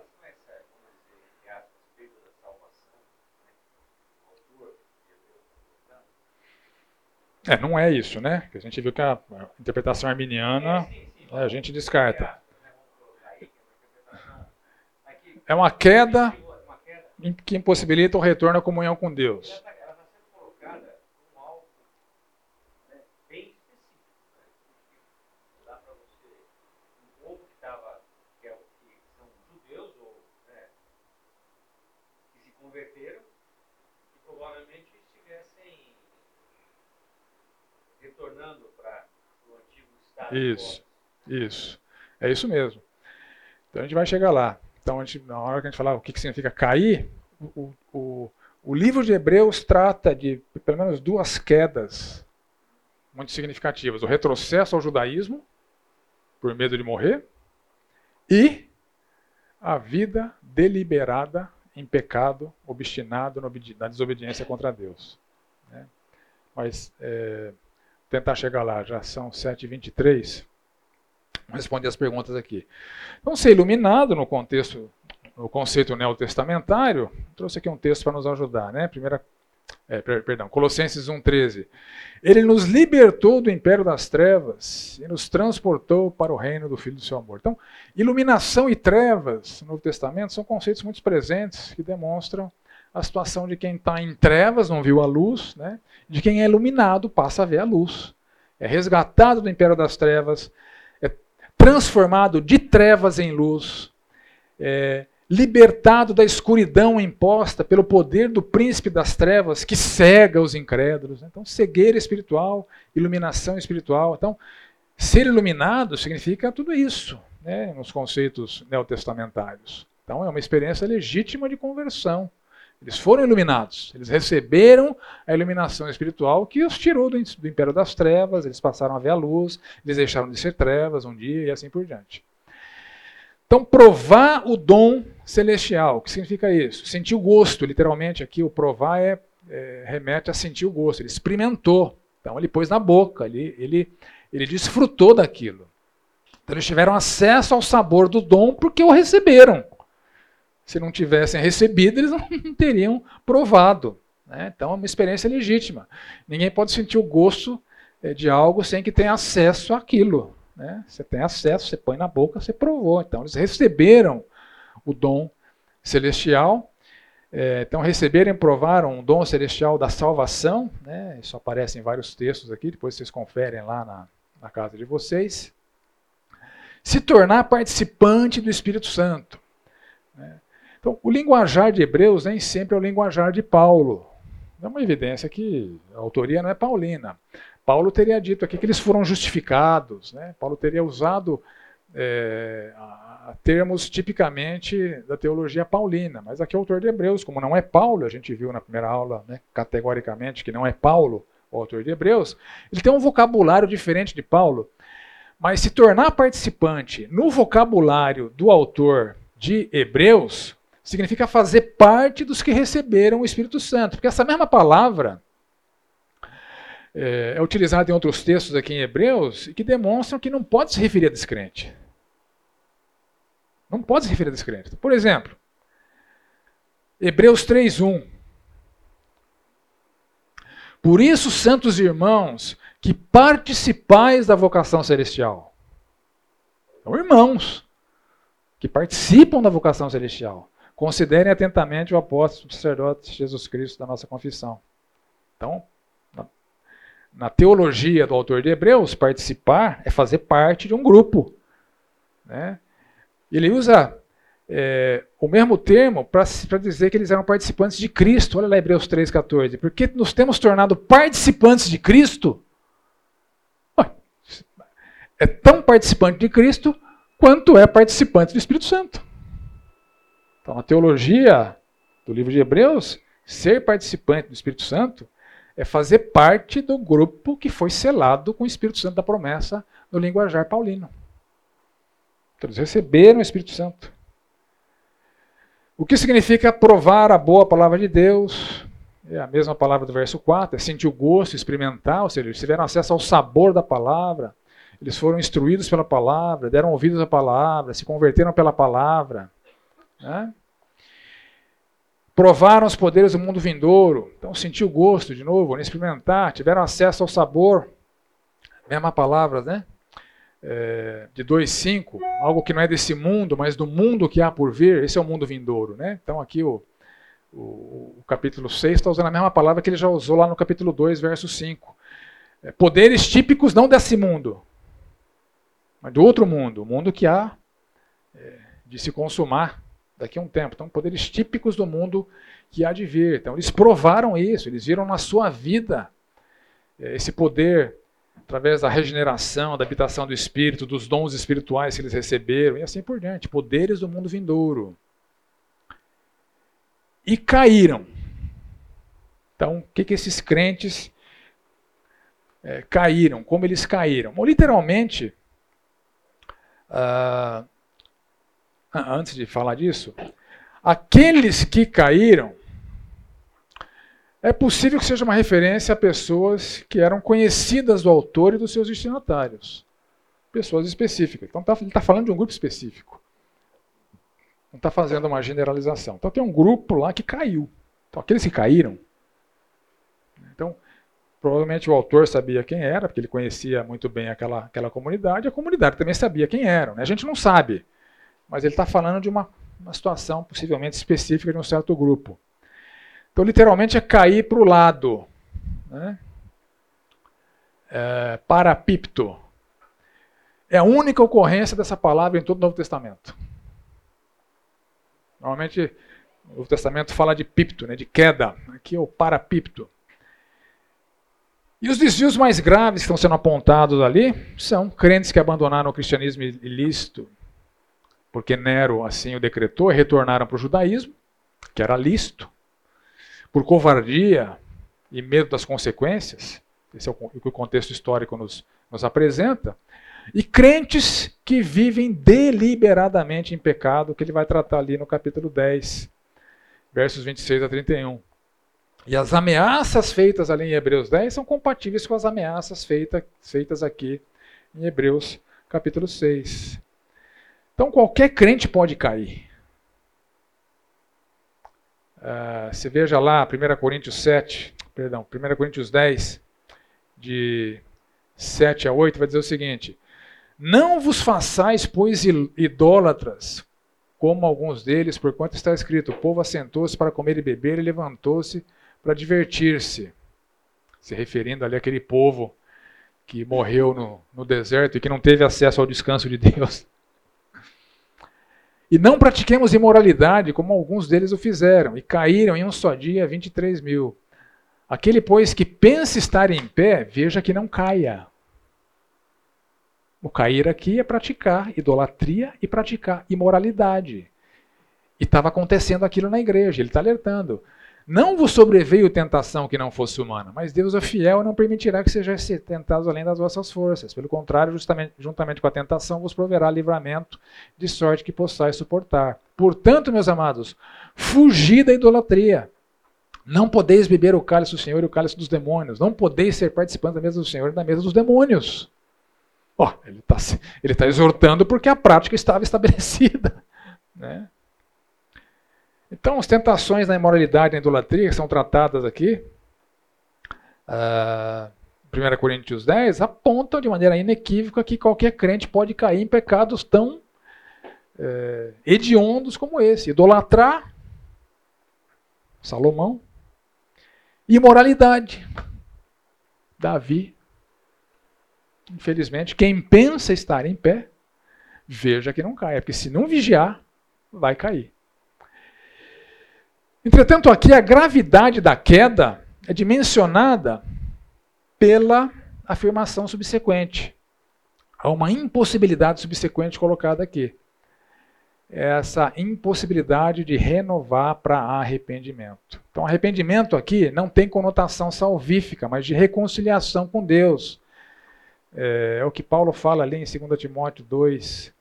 É, não é isso, né? A gente viu que a interpretação arminiana é, a gente descarta. É uma queda que impossibilita o retorno à comunhão com Deus. Isso, isso. É isso mesmo. Então a gente vai chegar lá. Então, gente, na hora que a gente falar o que, que significa cair, o, o, o livro de Hebreus trata de pelo menos duas quedas muito significativas: o retrocesso ao judaísmo, por medo de morrer, e a vida deliberada em pecado, obstinado na desobediência contra Deus. Né? Mas é, tentar chegar lá, já são 7h23. Vou responder as perguntas aqui. Então, ser iluminado no contexto, no conceito neotestamentário, trouxe aqui um texto para nos ajudar, né? Primeira, é, perdão, Colossenses 1,13. Ele nos libertou do império das trevas e nos transportou para o reino do Filho do seu amor. Então, iluminação e trevas no Novo Testamento são conceitos muito presentes que demonstram a situação de quem está em trevas, não viu a luz, né? de quem é iluminado, passa a ver a luz. É resgatado do império das trevas, é transformado de trevas em luz, é libertado da escuridão imposta pelo poder do príncipe das trevas que cega os incrédulos. Então, cegueira espiritual, iluminação espiritual. Então, ser iluminado significa tudo isso, né, nos conceitos neotestamentários. Então, é uma experiência legítima de conversão. Eles foram iluminados, eles receberam a iluminação espiritual que os tirou do, do império das trevas, eles passaram a ver a luz, eles deixaram de ser trevas um dia e assim por diante. Então, provar o dom celestial, o que significa isso? Sentir o gosto, literalmente aqui o provar é, é, remete a sentir o gosto, ele experimentou, então ele pôs na boca, ele, ele, ele desfrutou daquilo. Então eles tiveram acesso ao sabor do dom porque o receberam se não tivessem recebido, eles não teriam provado. Né? Então é uma experiência legítima. Ninguém pode sentir o gosto eh, de algo sem que tenha acesso àquilo. Né? Você tem acesso, você põe na boca, você provou. Então eles receberam o dom celestial. É, então receberam e provaram um dom celestial da salvação. Né? Isso aparece em vários textos aqui, depois vocês conferem lá na, na casa de vocês. Se tornar participante do Espírito Santo. Então, o linguajar de Hebreus nem sempre é o linguajar de Paulo. É uma evidência que a autoria não é paulina. Paulo teria dito aqui que eles foram justificados, né? Paulo teria usado é, termos tipicamente da teologia paulina, mas aqui é o autor de Hebreus, como não é Paulo, a gente viu na primeira aula né, categoricamente que não é Paulo o autor de Hebreus, ele tem um vocabulário diferente de Paulo, mas se tornar participante no vocabulário do autor de Hebreus, significa fazer parte dos que receberam o Espírito Santo. Porque essa mesma palavra é, é utilizada em outros textos aqui em Hebreus e que demonstram que não pode se referir a descrente. Não pode se referir a descrente. Por exemplo, Hebreus 3:1. Por isso, santos irmãos, que participais da vocação celestial. São irmãos que participam da vocação celestial. Considerem atentamente o apóstolo sacerdote Jesus Cristo da nossa confissão. Então, na teologia do autor de Hebreus, participar é fazer parte de um grupo. Né? Ele usa é, o mesmo termo para dizer que eles eram participantes de Cristo. Olha lá Hebreus 3,14. Porque nos temos tornado participantes de Cristo. É tão participante de Cristo quanto é participante do Espírito Santo. Então, a teologia do livro de Hebreus, ser participante do Espírito Santo é fazer parte do grupo que foi selado com o Espírito Santo da promessa no linguajar paulino. Então, eles receberam o Espírito Santo. O que significa provar a boa palavra de Deus? É a mesma palavra do verso 4, é sentir o gosto, experimentar, ou seja, eles tiveram acesso ao sabor da palavra, eles foram instruídos pela palavra, deram ouvidos à palavra, se converteram pela palavra. Né? Provaram os poderes do mundo vindouro, então sentiu gosto de novo, experimentar, tiveram acesso ao sabor. Mesma palavra, né? É, de 2,5, algo que não é desse mundo, mas do mundo que há por vir, esse é o mundo vindouro. Né? Então aqui o, o, o capítulo 6 está usando a mesma palavra que ele já usou lá no capítulo 2, verso 5. É, poderes típicos não desse mundo, mas do outro mundo, o mundo que há é, de se consumar daqui a um tempo. Então, poderes típicos do mundo que há de vir. Então, eles provaram isso, eles viram na sua vida é, esse poder através da regeneração, da habitação do Espírito, dos dons espirituais que eles receberam e assim por diante. Poderes do mundo vindouro. E caíram. Então, o que, que esses crentes é, caíram? Como eles caíram? Bom, literalmente, Uh, antes de falar disso, aqueles que caíram, é possível que seja uma referência a pessoas que eram conhecidas do autor e dos seus destinatários. Pessoas específicas. Então tá, ele está falando de um grupo específico. Não está fazendo uma generalização. Então tem um grupo lá que caiu. Então aqueles que caíram. Então, Provavelmente o autor sabia quem era, porque ele conhecia muito bem aquela, aquela comunidade, a comunidade também sabia quem eram. Né? A gente não sabe, mas ele está falando de uma, uma situação possivelmente específica de um certo grupo. Então, literalmente, é cair para o lado. Né? É, parapipto. É a única ocorrência dessa palavra em todo o Novo Testamento. Normalmente, o Novo Testamento fala de pipto, né, de queda. Aqui é o parapipto. E os desvios mais graves que estão sendo apontados ali são crentes que abandonaram o cristianismo ilícito, porque Nero assim o decretou, retornaram para o judaísmo, que era lícito, por covardia e medo das consequências, esse é o que o contexto histórico nos, nos apresenta, e crentes que vivem deliberadamente em pecado, que ele vai tratar ali no capítulo 10, versos 26 a 31. E as ameaças feitas ali em Hebreus 10 são compatíveis com as ameaças feita, feitas aqui em Hebreus capítulo 6. Então qualquer crente pode cair. Uh, você veja lá, 1 Coríntios 7, perdão, 1 Coríntios 10, de 7 a 8, vai dizer o seguinte: Não vos façais, pois, idólatras, como alguns deles, porquanto está escrito: O povo assentou-se para comer e beber e levantou-se para divertir-se, se referindo ali àquele povo que morreu no, no deserto e que não teve acesso ao descanso de Deus. E não pratiquemos imoralidade, como alguns deles o fizeram, e caíram em um só dia 23 mil. Aquele, pois, que pensa estar em pé, veja que não caia. O cair aqui é praticar idolatria e praticar imoralidade. E estava acontecendo aquilo na igreja, ele está alertando. Não vos sobreveio tentação que não fosse humana, mas Deus é fiel e não permitirá que sejais tentados além das vossas forças. Pelo contrário, justamente, juntamente com a tentação, vos proverá livramento, de sorte que possais suportar. Portanto, meus amados, fugi da idolatria. Não podeis beber o cálice do Senhor e o cálice dos demônios. Não podeis ser participantes da mesa do Senhor e da mesa dos demônios. Oh, ele está tá exortando porque a prática estava estabelecida. Né? Então, as tentações na imoralidade e na idolatria que são tratadas aqui, uh, 1 Coríntios 10, apontam de maneira inequívoca que qualquer crente pode cair em pecados tão uh, hediondos como esse. Idolatrar, Salomão, imoralidade. Davi, infelizmente, quem pensa estar em pé, veja que não caia, porque se não vigiar, vai cair. Entretanto, aqui a gravidade da queda é dimensionada pela afirmação subsequente. Há uma impossibilidade subsequente colocada aqui. Essa impossibilidade de renovar para arrependimento. Então, arrependimento aqui não tem conotação salvífica, mas de reconciliação com Deus. É, é o que Paulo fala ali em 2 Timóteo 2,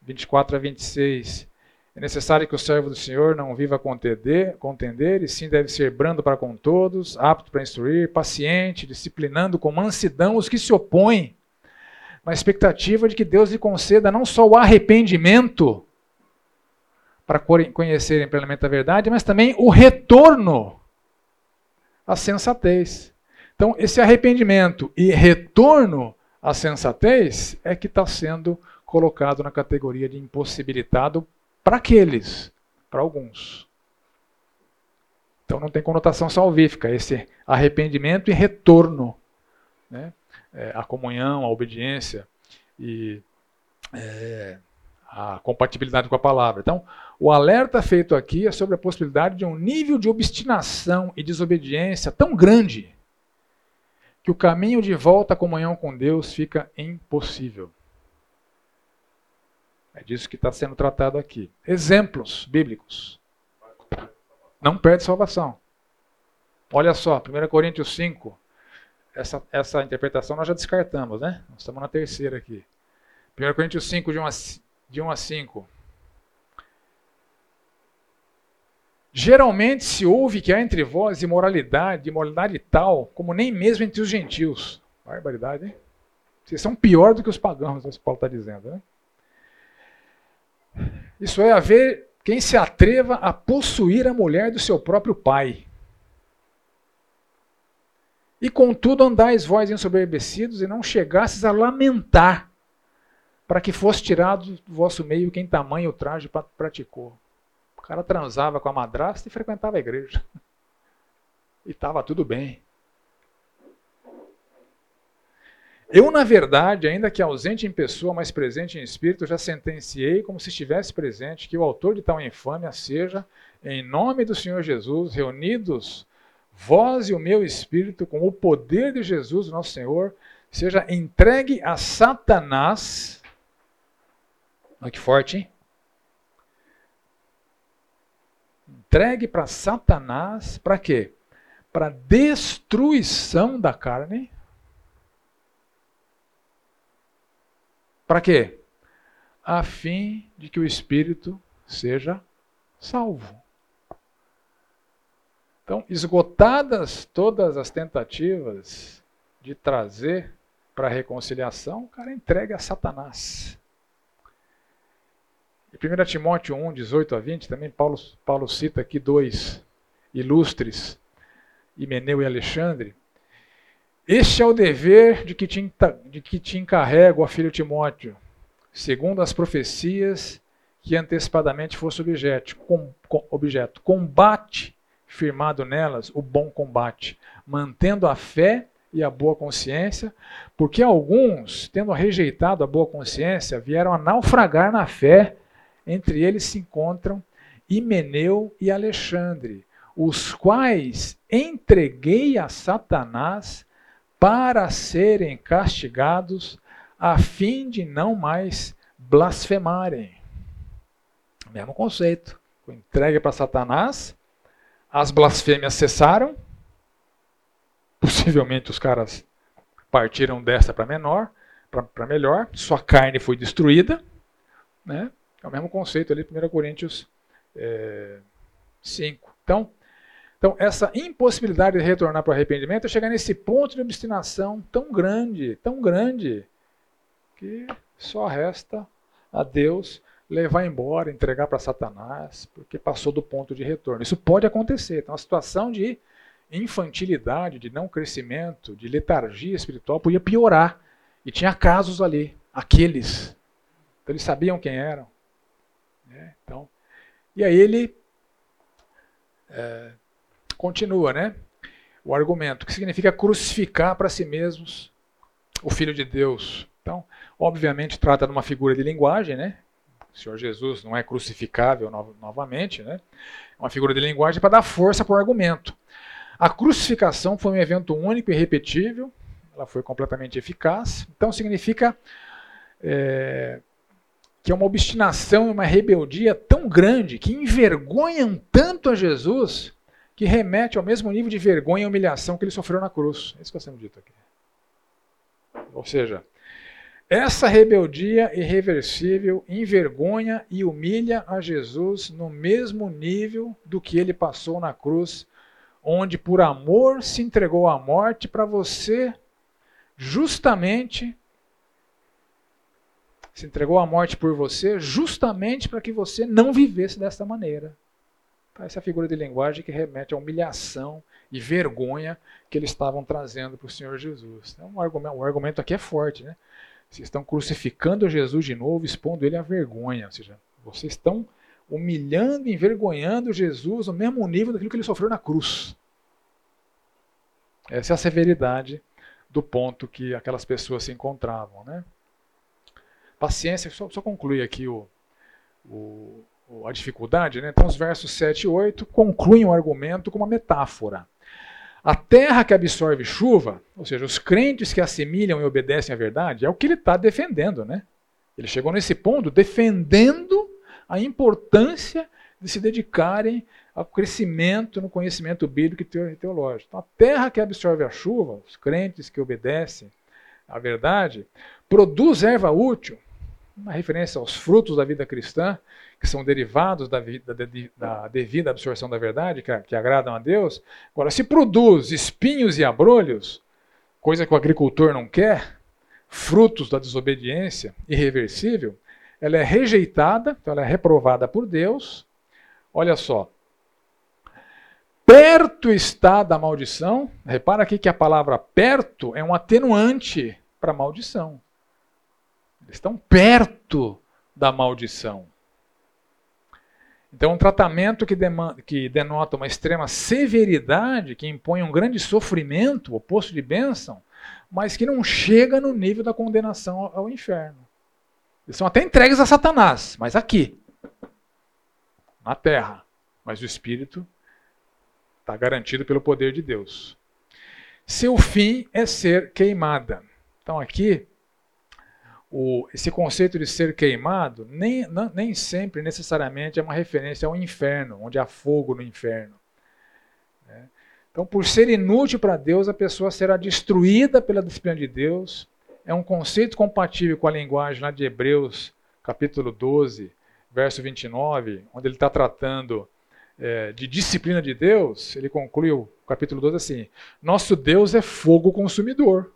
24 a 26. É necessário que o servo do Senhor não viva contender, e sim deve ser brando para com todos, apto para instruir, paciente, disciplinando com mansidão os que se opõem, na expectativa de que Deus lhe conceda não só o arrependimento, para conhecerem plenamente a verdade, mas também o retorno à sensatez. Então, esse arrependimento e retorno à sensatez é que está sendo colocado na categoria de impossibilitado para aqueles, para alguns. Então não tem conotação salvífica esse arrependimento e retorno, né? É, a comunhão, a obediência e é, a compatibilidade com a palavra. Então, o alerta feito aqui é sobre a possibilidade de um nível de obstinação e desobediência tão grande que o caminho de volta à comunhão com Deus fica impossível. É disso que está sendo tratado aqui. Exemplos bíblicos. Não perde salvação. Olha só, 1 Coríntios 5. Essa, essa interpretação nós já descartamos, né? Nós estamos na terceira aqui. 1 Coríntios 5, de 1 a, de 1 a 5. Geralmente se ouve que há entre vós imoralidade, imoralidade tal, como nem mesmo entre os gentios. Barbaridade, hein? Vocês são pior do que os pagãos, o Paulo está dizendo, né? Isso é haver quem se atreva a possuir a mulher do seu próprio pai. E contudo andais vós ensoberbecidos e não chegasses a lamentar, para que fosse tirado do vosso meio quem tamanho traje praticou. O cara transava com a madrasta e frequentava a igreja. E estava tudo bem. Eu, na verdade, ainda que ausente em pessoa, mas presente em espírito, já sentenciei, como se estivesse presente, que o autor de tal infâmia seja, em nome do Senhor Jesus, reunidos vós e o meu espírito, com o poder de Jesus, nosso Senhor, seja entregue a Satanás. Olha que forte, hein? Entregue para Satanás, para quê? Para destruição da carne Para quê? A fim de que o espírito seja salvo. Então, esgotadas todas as tentativas de trazer para a reconciliação, o cara entrega a Satanás. Em 1 Timóteo 1, 18 a 20, também Paulo, Paulo cita aqui dois ilustres, Himeneu e Alexandre, este é o dever de que te, de que te encarrego, ó filho Timóteo, segundo as profecias que antecipadamente fosse objeto, com, com, objeto. Combate firmado nelas o bom combate, mantendo a fé e a boa consciência, porque alguns, tendo rejeitado a boa consciência, vieram a naufragar na fé. Entre eles se encontram Himeneu e Alexandre, os quais entreguei a Satanás para serem castigados, a fim de não mais blasfemarem. Mesmo conceito. Entregue para Satanás, as blasfêmias cessaram, possivelmente os caras partiram desta para menor, para melhor, sua carne foi destruída, né? É o mesmo conceito ali, 1 Coríntios é, 5. Então, então, essa impossibilidade de retornar para o arrependimento é chegar nesse ponto de obstinação tão grande, tão grande, que só resta a Deus levar embora, entregar para Satanás, porque passou do ponto de retorno. Isso pode acontecer. Então, a situação de infantilidade, de não crescimento, de letargia espiritual podia piorar. E tinha casos ali, aqueles. Então, eles sabiam quem eram. Né? Então, e aí ele é, continua, né? o argumento, que significa crucificar para si mesmos o Filho de Deus. Então, obviamente, trata de uma figura de linguagem, né? O Senhor Jesus não é crucificável no novamente, né? É uma figura de linguagem para dar força para o argumento. A crucificação foi um evento único e repetível, ela foi completamente eficaz. Então, significa é, que é uma obstinação e uma rebeldia tão grande que envergonham tanto a Jesus que remete ao mesmo nível de vergonha e humilhação que ele sofreu na cruz. É isso que está sendo dito aqui. Ou seja, essa rebeldia irreversível envergonha e humilha a Jesus no mesmo nível do que ele passou na cruz, onde por amor se entregou à morte para você, justamente se entregou à morte por você, justamente para que você não vivesse dessa maneira. Tá, essa é a figura de linguagem que remete à humilhação e vergonha que eles estavam trazendo para o Senhor Jesus. Então, o, argumento, o argumento aqui é forte, né? Vocês estão crucificando Jesus de novo, expondo ele à vergonha. Ou seja, vocês estão humilhando envergonhando Jesus no mesmo nível daquilo que ele sofreu na cruz. Essa é a severidade do ponto que aquelas pessoas se encontravam. Né? Paciência, só, só concluir aqui o, o, a dificuldade. Né? Então, os versos 7 e 8 concluem o argumento com uma metáfora. A terra que absorve chuva, ou seja, os crentes que assimilham e obedecem à verdade, é o que ele está defendendo. Né? Ele chegou nesse ponto defendendo a importância de se dedicarem ao crescimento no conhecimento bíblico e teológico. Então, a terra que absorve a chuva, os crentes que obedecem à verdade, produz erva útil, uma referência aos frutos da vida cristã, que são derivados da, da, da devida absorção da verdade, que, que, agradam a Deus. Agora, se produz espinhos e abrolhos, coisa que o agricultor não quer, frutos da desobediência irreversível, ela é rejeitada, então ela é reprovada por Deus. Olha só. Perto está da maldição. Repara aqui que a palavra perto é um atenuante para maldição. Eles estão perto da maldição. Então, um tratamento que, demanda, que denota uma extrema severidade, que impõe um grande sofrimento, oposto de bênção, mas que não chega no nível da condenação ao inferno. Eles são até entregues a Satanás, mas aqui, na terra. Mas o espírito está garantido pelo poder de Deus. Seu fim é ser queimada. Então, aqui, o, esse conceito de ser queimado nem, não, nem sempre necessariamente é uma referência ao inferno, onde há fogo no inferno. Né? Então, por ser inútil para Deus, a pessoa será destruída pela disciplina de Deus. É um conceito compatível com a linguagem lá de Hebreus, capítulo 12, verso 29, onde ele está tratando é, de disciplina de Deus. Ele conclui o capítulo 12 assim: Nosso Deus é fogo consumidor.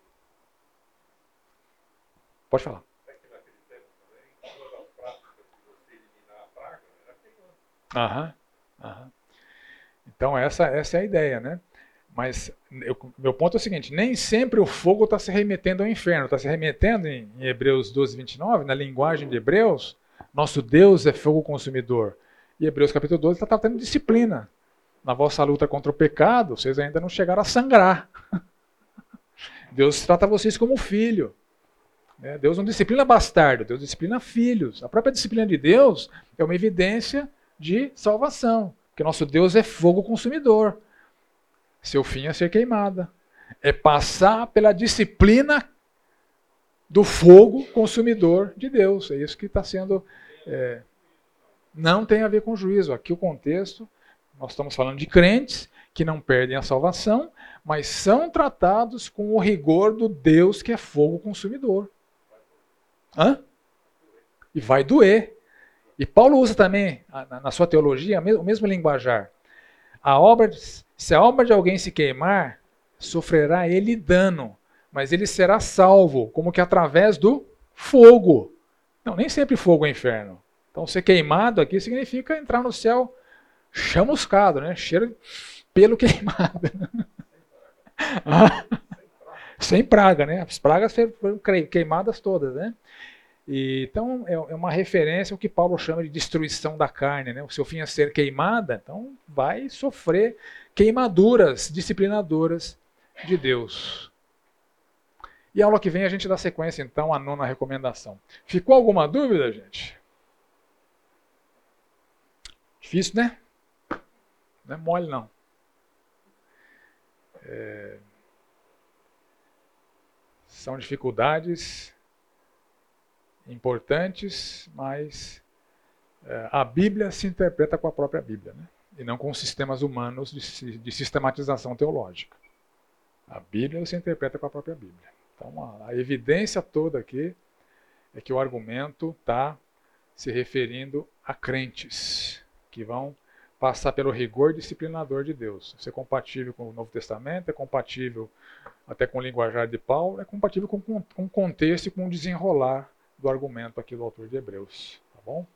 Pode falar. Aham, aham. Então essa, essa é a ideia, né? Mas eu, meu ponto é o seguinte: nem sempre o fogo está se remetendo ao inferno, está se remetendo em, em Hebreus 12, 29, na linguagem de Hebreus, nosso Deus é fogo consumidor. E Hebreus capítulo 12 está tratando disciplina. Na vossa luta contra o pecado, vocês ainda não chegaram a sangrar. Deus trata vocês como filho. Né? Deus não disciplina bastardo, Deus disciplina filhos. A própria disciplina de Deus é uma evidência de salvação, porque nosso Deus é fogo consumidor. Seu fim é ser queimada. É passar pela disciplina do fogo consumidor de Deus. É isso que está sendo. É, não tem a ver com juízo. Aqui o contexto, nós estamos falando de crentes que não perdem a salvação, mas são tratados com o rigor do Deus que é fogo consumidor. Hã? E vai doer. E Paulo usa também, na sua teologia, o mesmo linguajar. A obra, se a obra de alguém se queimar, sofrerá ele dano, mas ele será salvo, como que através do fogo. Não, nem sempre fogo é inferno. Então, ser queimado aqui significa entrar no céu chamuscado, né? Cheiro pelo queimado. Sem praga, né? As pragas foram queimadas todas, né? E, então é, é uma referência ao que Paulo chama de destruição da carne. Né? O seu fim é ser queimada, então vai sofrer queimaduras disciplinadoras de Deus. E aula que vem a gente dá sequência então à nona recomendação. Ficou alguma dúvida, gente? Difícil, né? Não é mole, não. É... São dificuldades importantes, mas é, a Bíblia se interpreta com a própria Bíblia, né? e não com sistemas humanos de, de, sistematização teológica. A Bíblia se interpreta com a própria Bíblia. Então, a, a evidência toda aqui é que o argumento está se referindo a crentes que vão passar pelo rigor disciplinador de Deus. Ser compatível com o Novo Testamento, é compatível até com o linguajar de Paulo, é compatível com, o contexto e com o desenrolar do argumento aqui do autor de Hebreus. Tá bom?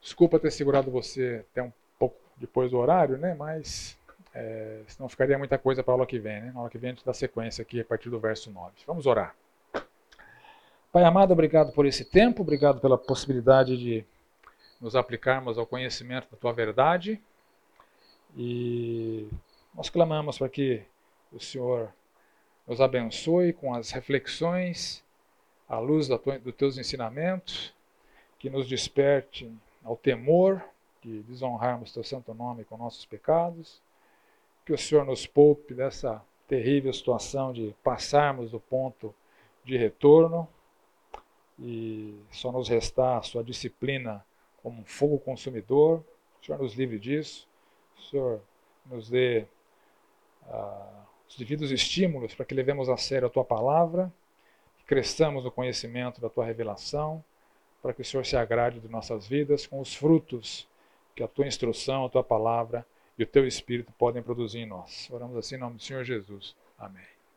Desculpa ter segurado você até um pouco depois do horário, né? Mas é, senão ficaria muita coisa para a aula que vem, né? Na aula que vem a gente dá sequência aqui a partir do verso 9. Vamos orar. Pai amado, obrigado por esse tempo, obrigado pela possibilidade de nos aplicarmos ao conhecimento da tua verdade. E nós clamamos para que o Senhor nos abençoe com as reflexões à luz dos teus ensinamentos, que nos desperte ao temor de desonrarmos teu santo nome com nossos pecados, que o Senhor nos poupe dessa terrível situação de passarmos do ponto de retorno e só nos restar a sua disciplina como um fogo consumidor. O Senhor nos livre disso. O Senhor nos dê uh, os devidos estímulos para que levemos a sério a tua palavra cresçamos no conhecimento da tua revelação, para que o Senhor se agrade de nossas vidas com os frutos que a tua instrução, a tua palavra e o teu Espírito podem produzir em nós. Oramos assim em nome do Senhor Jesus. Amém.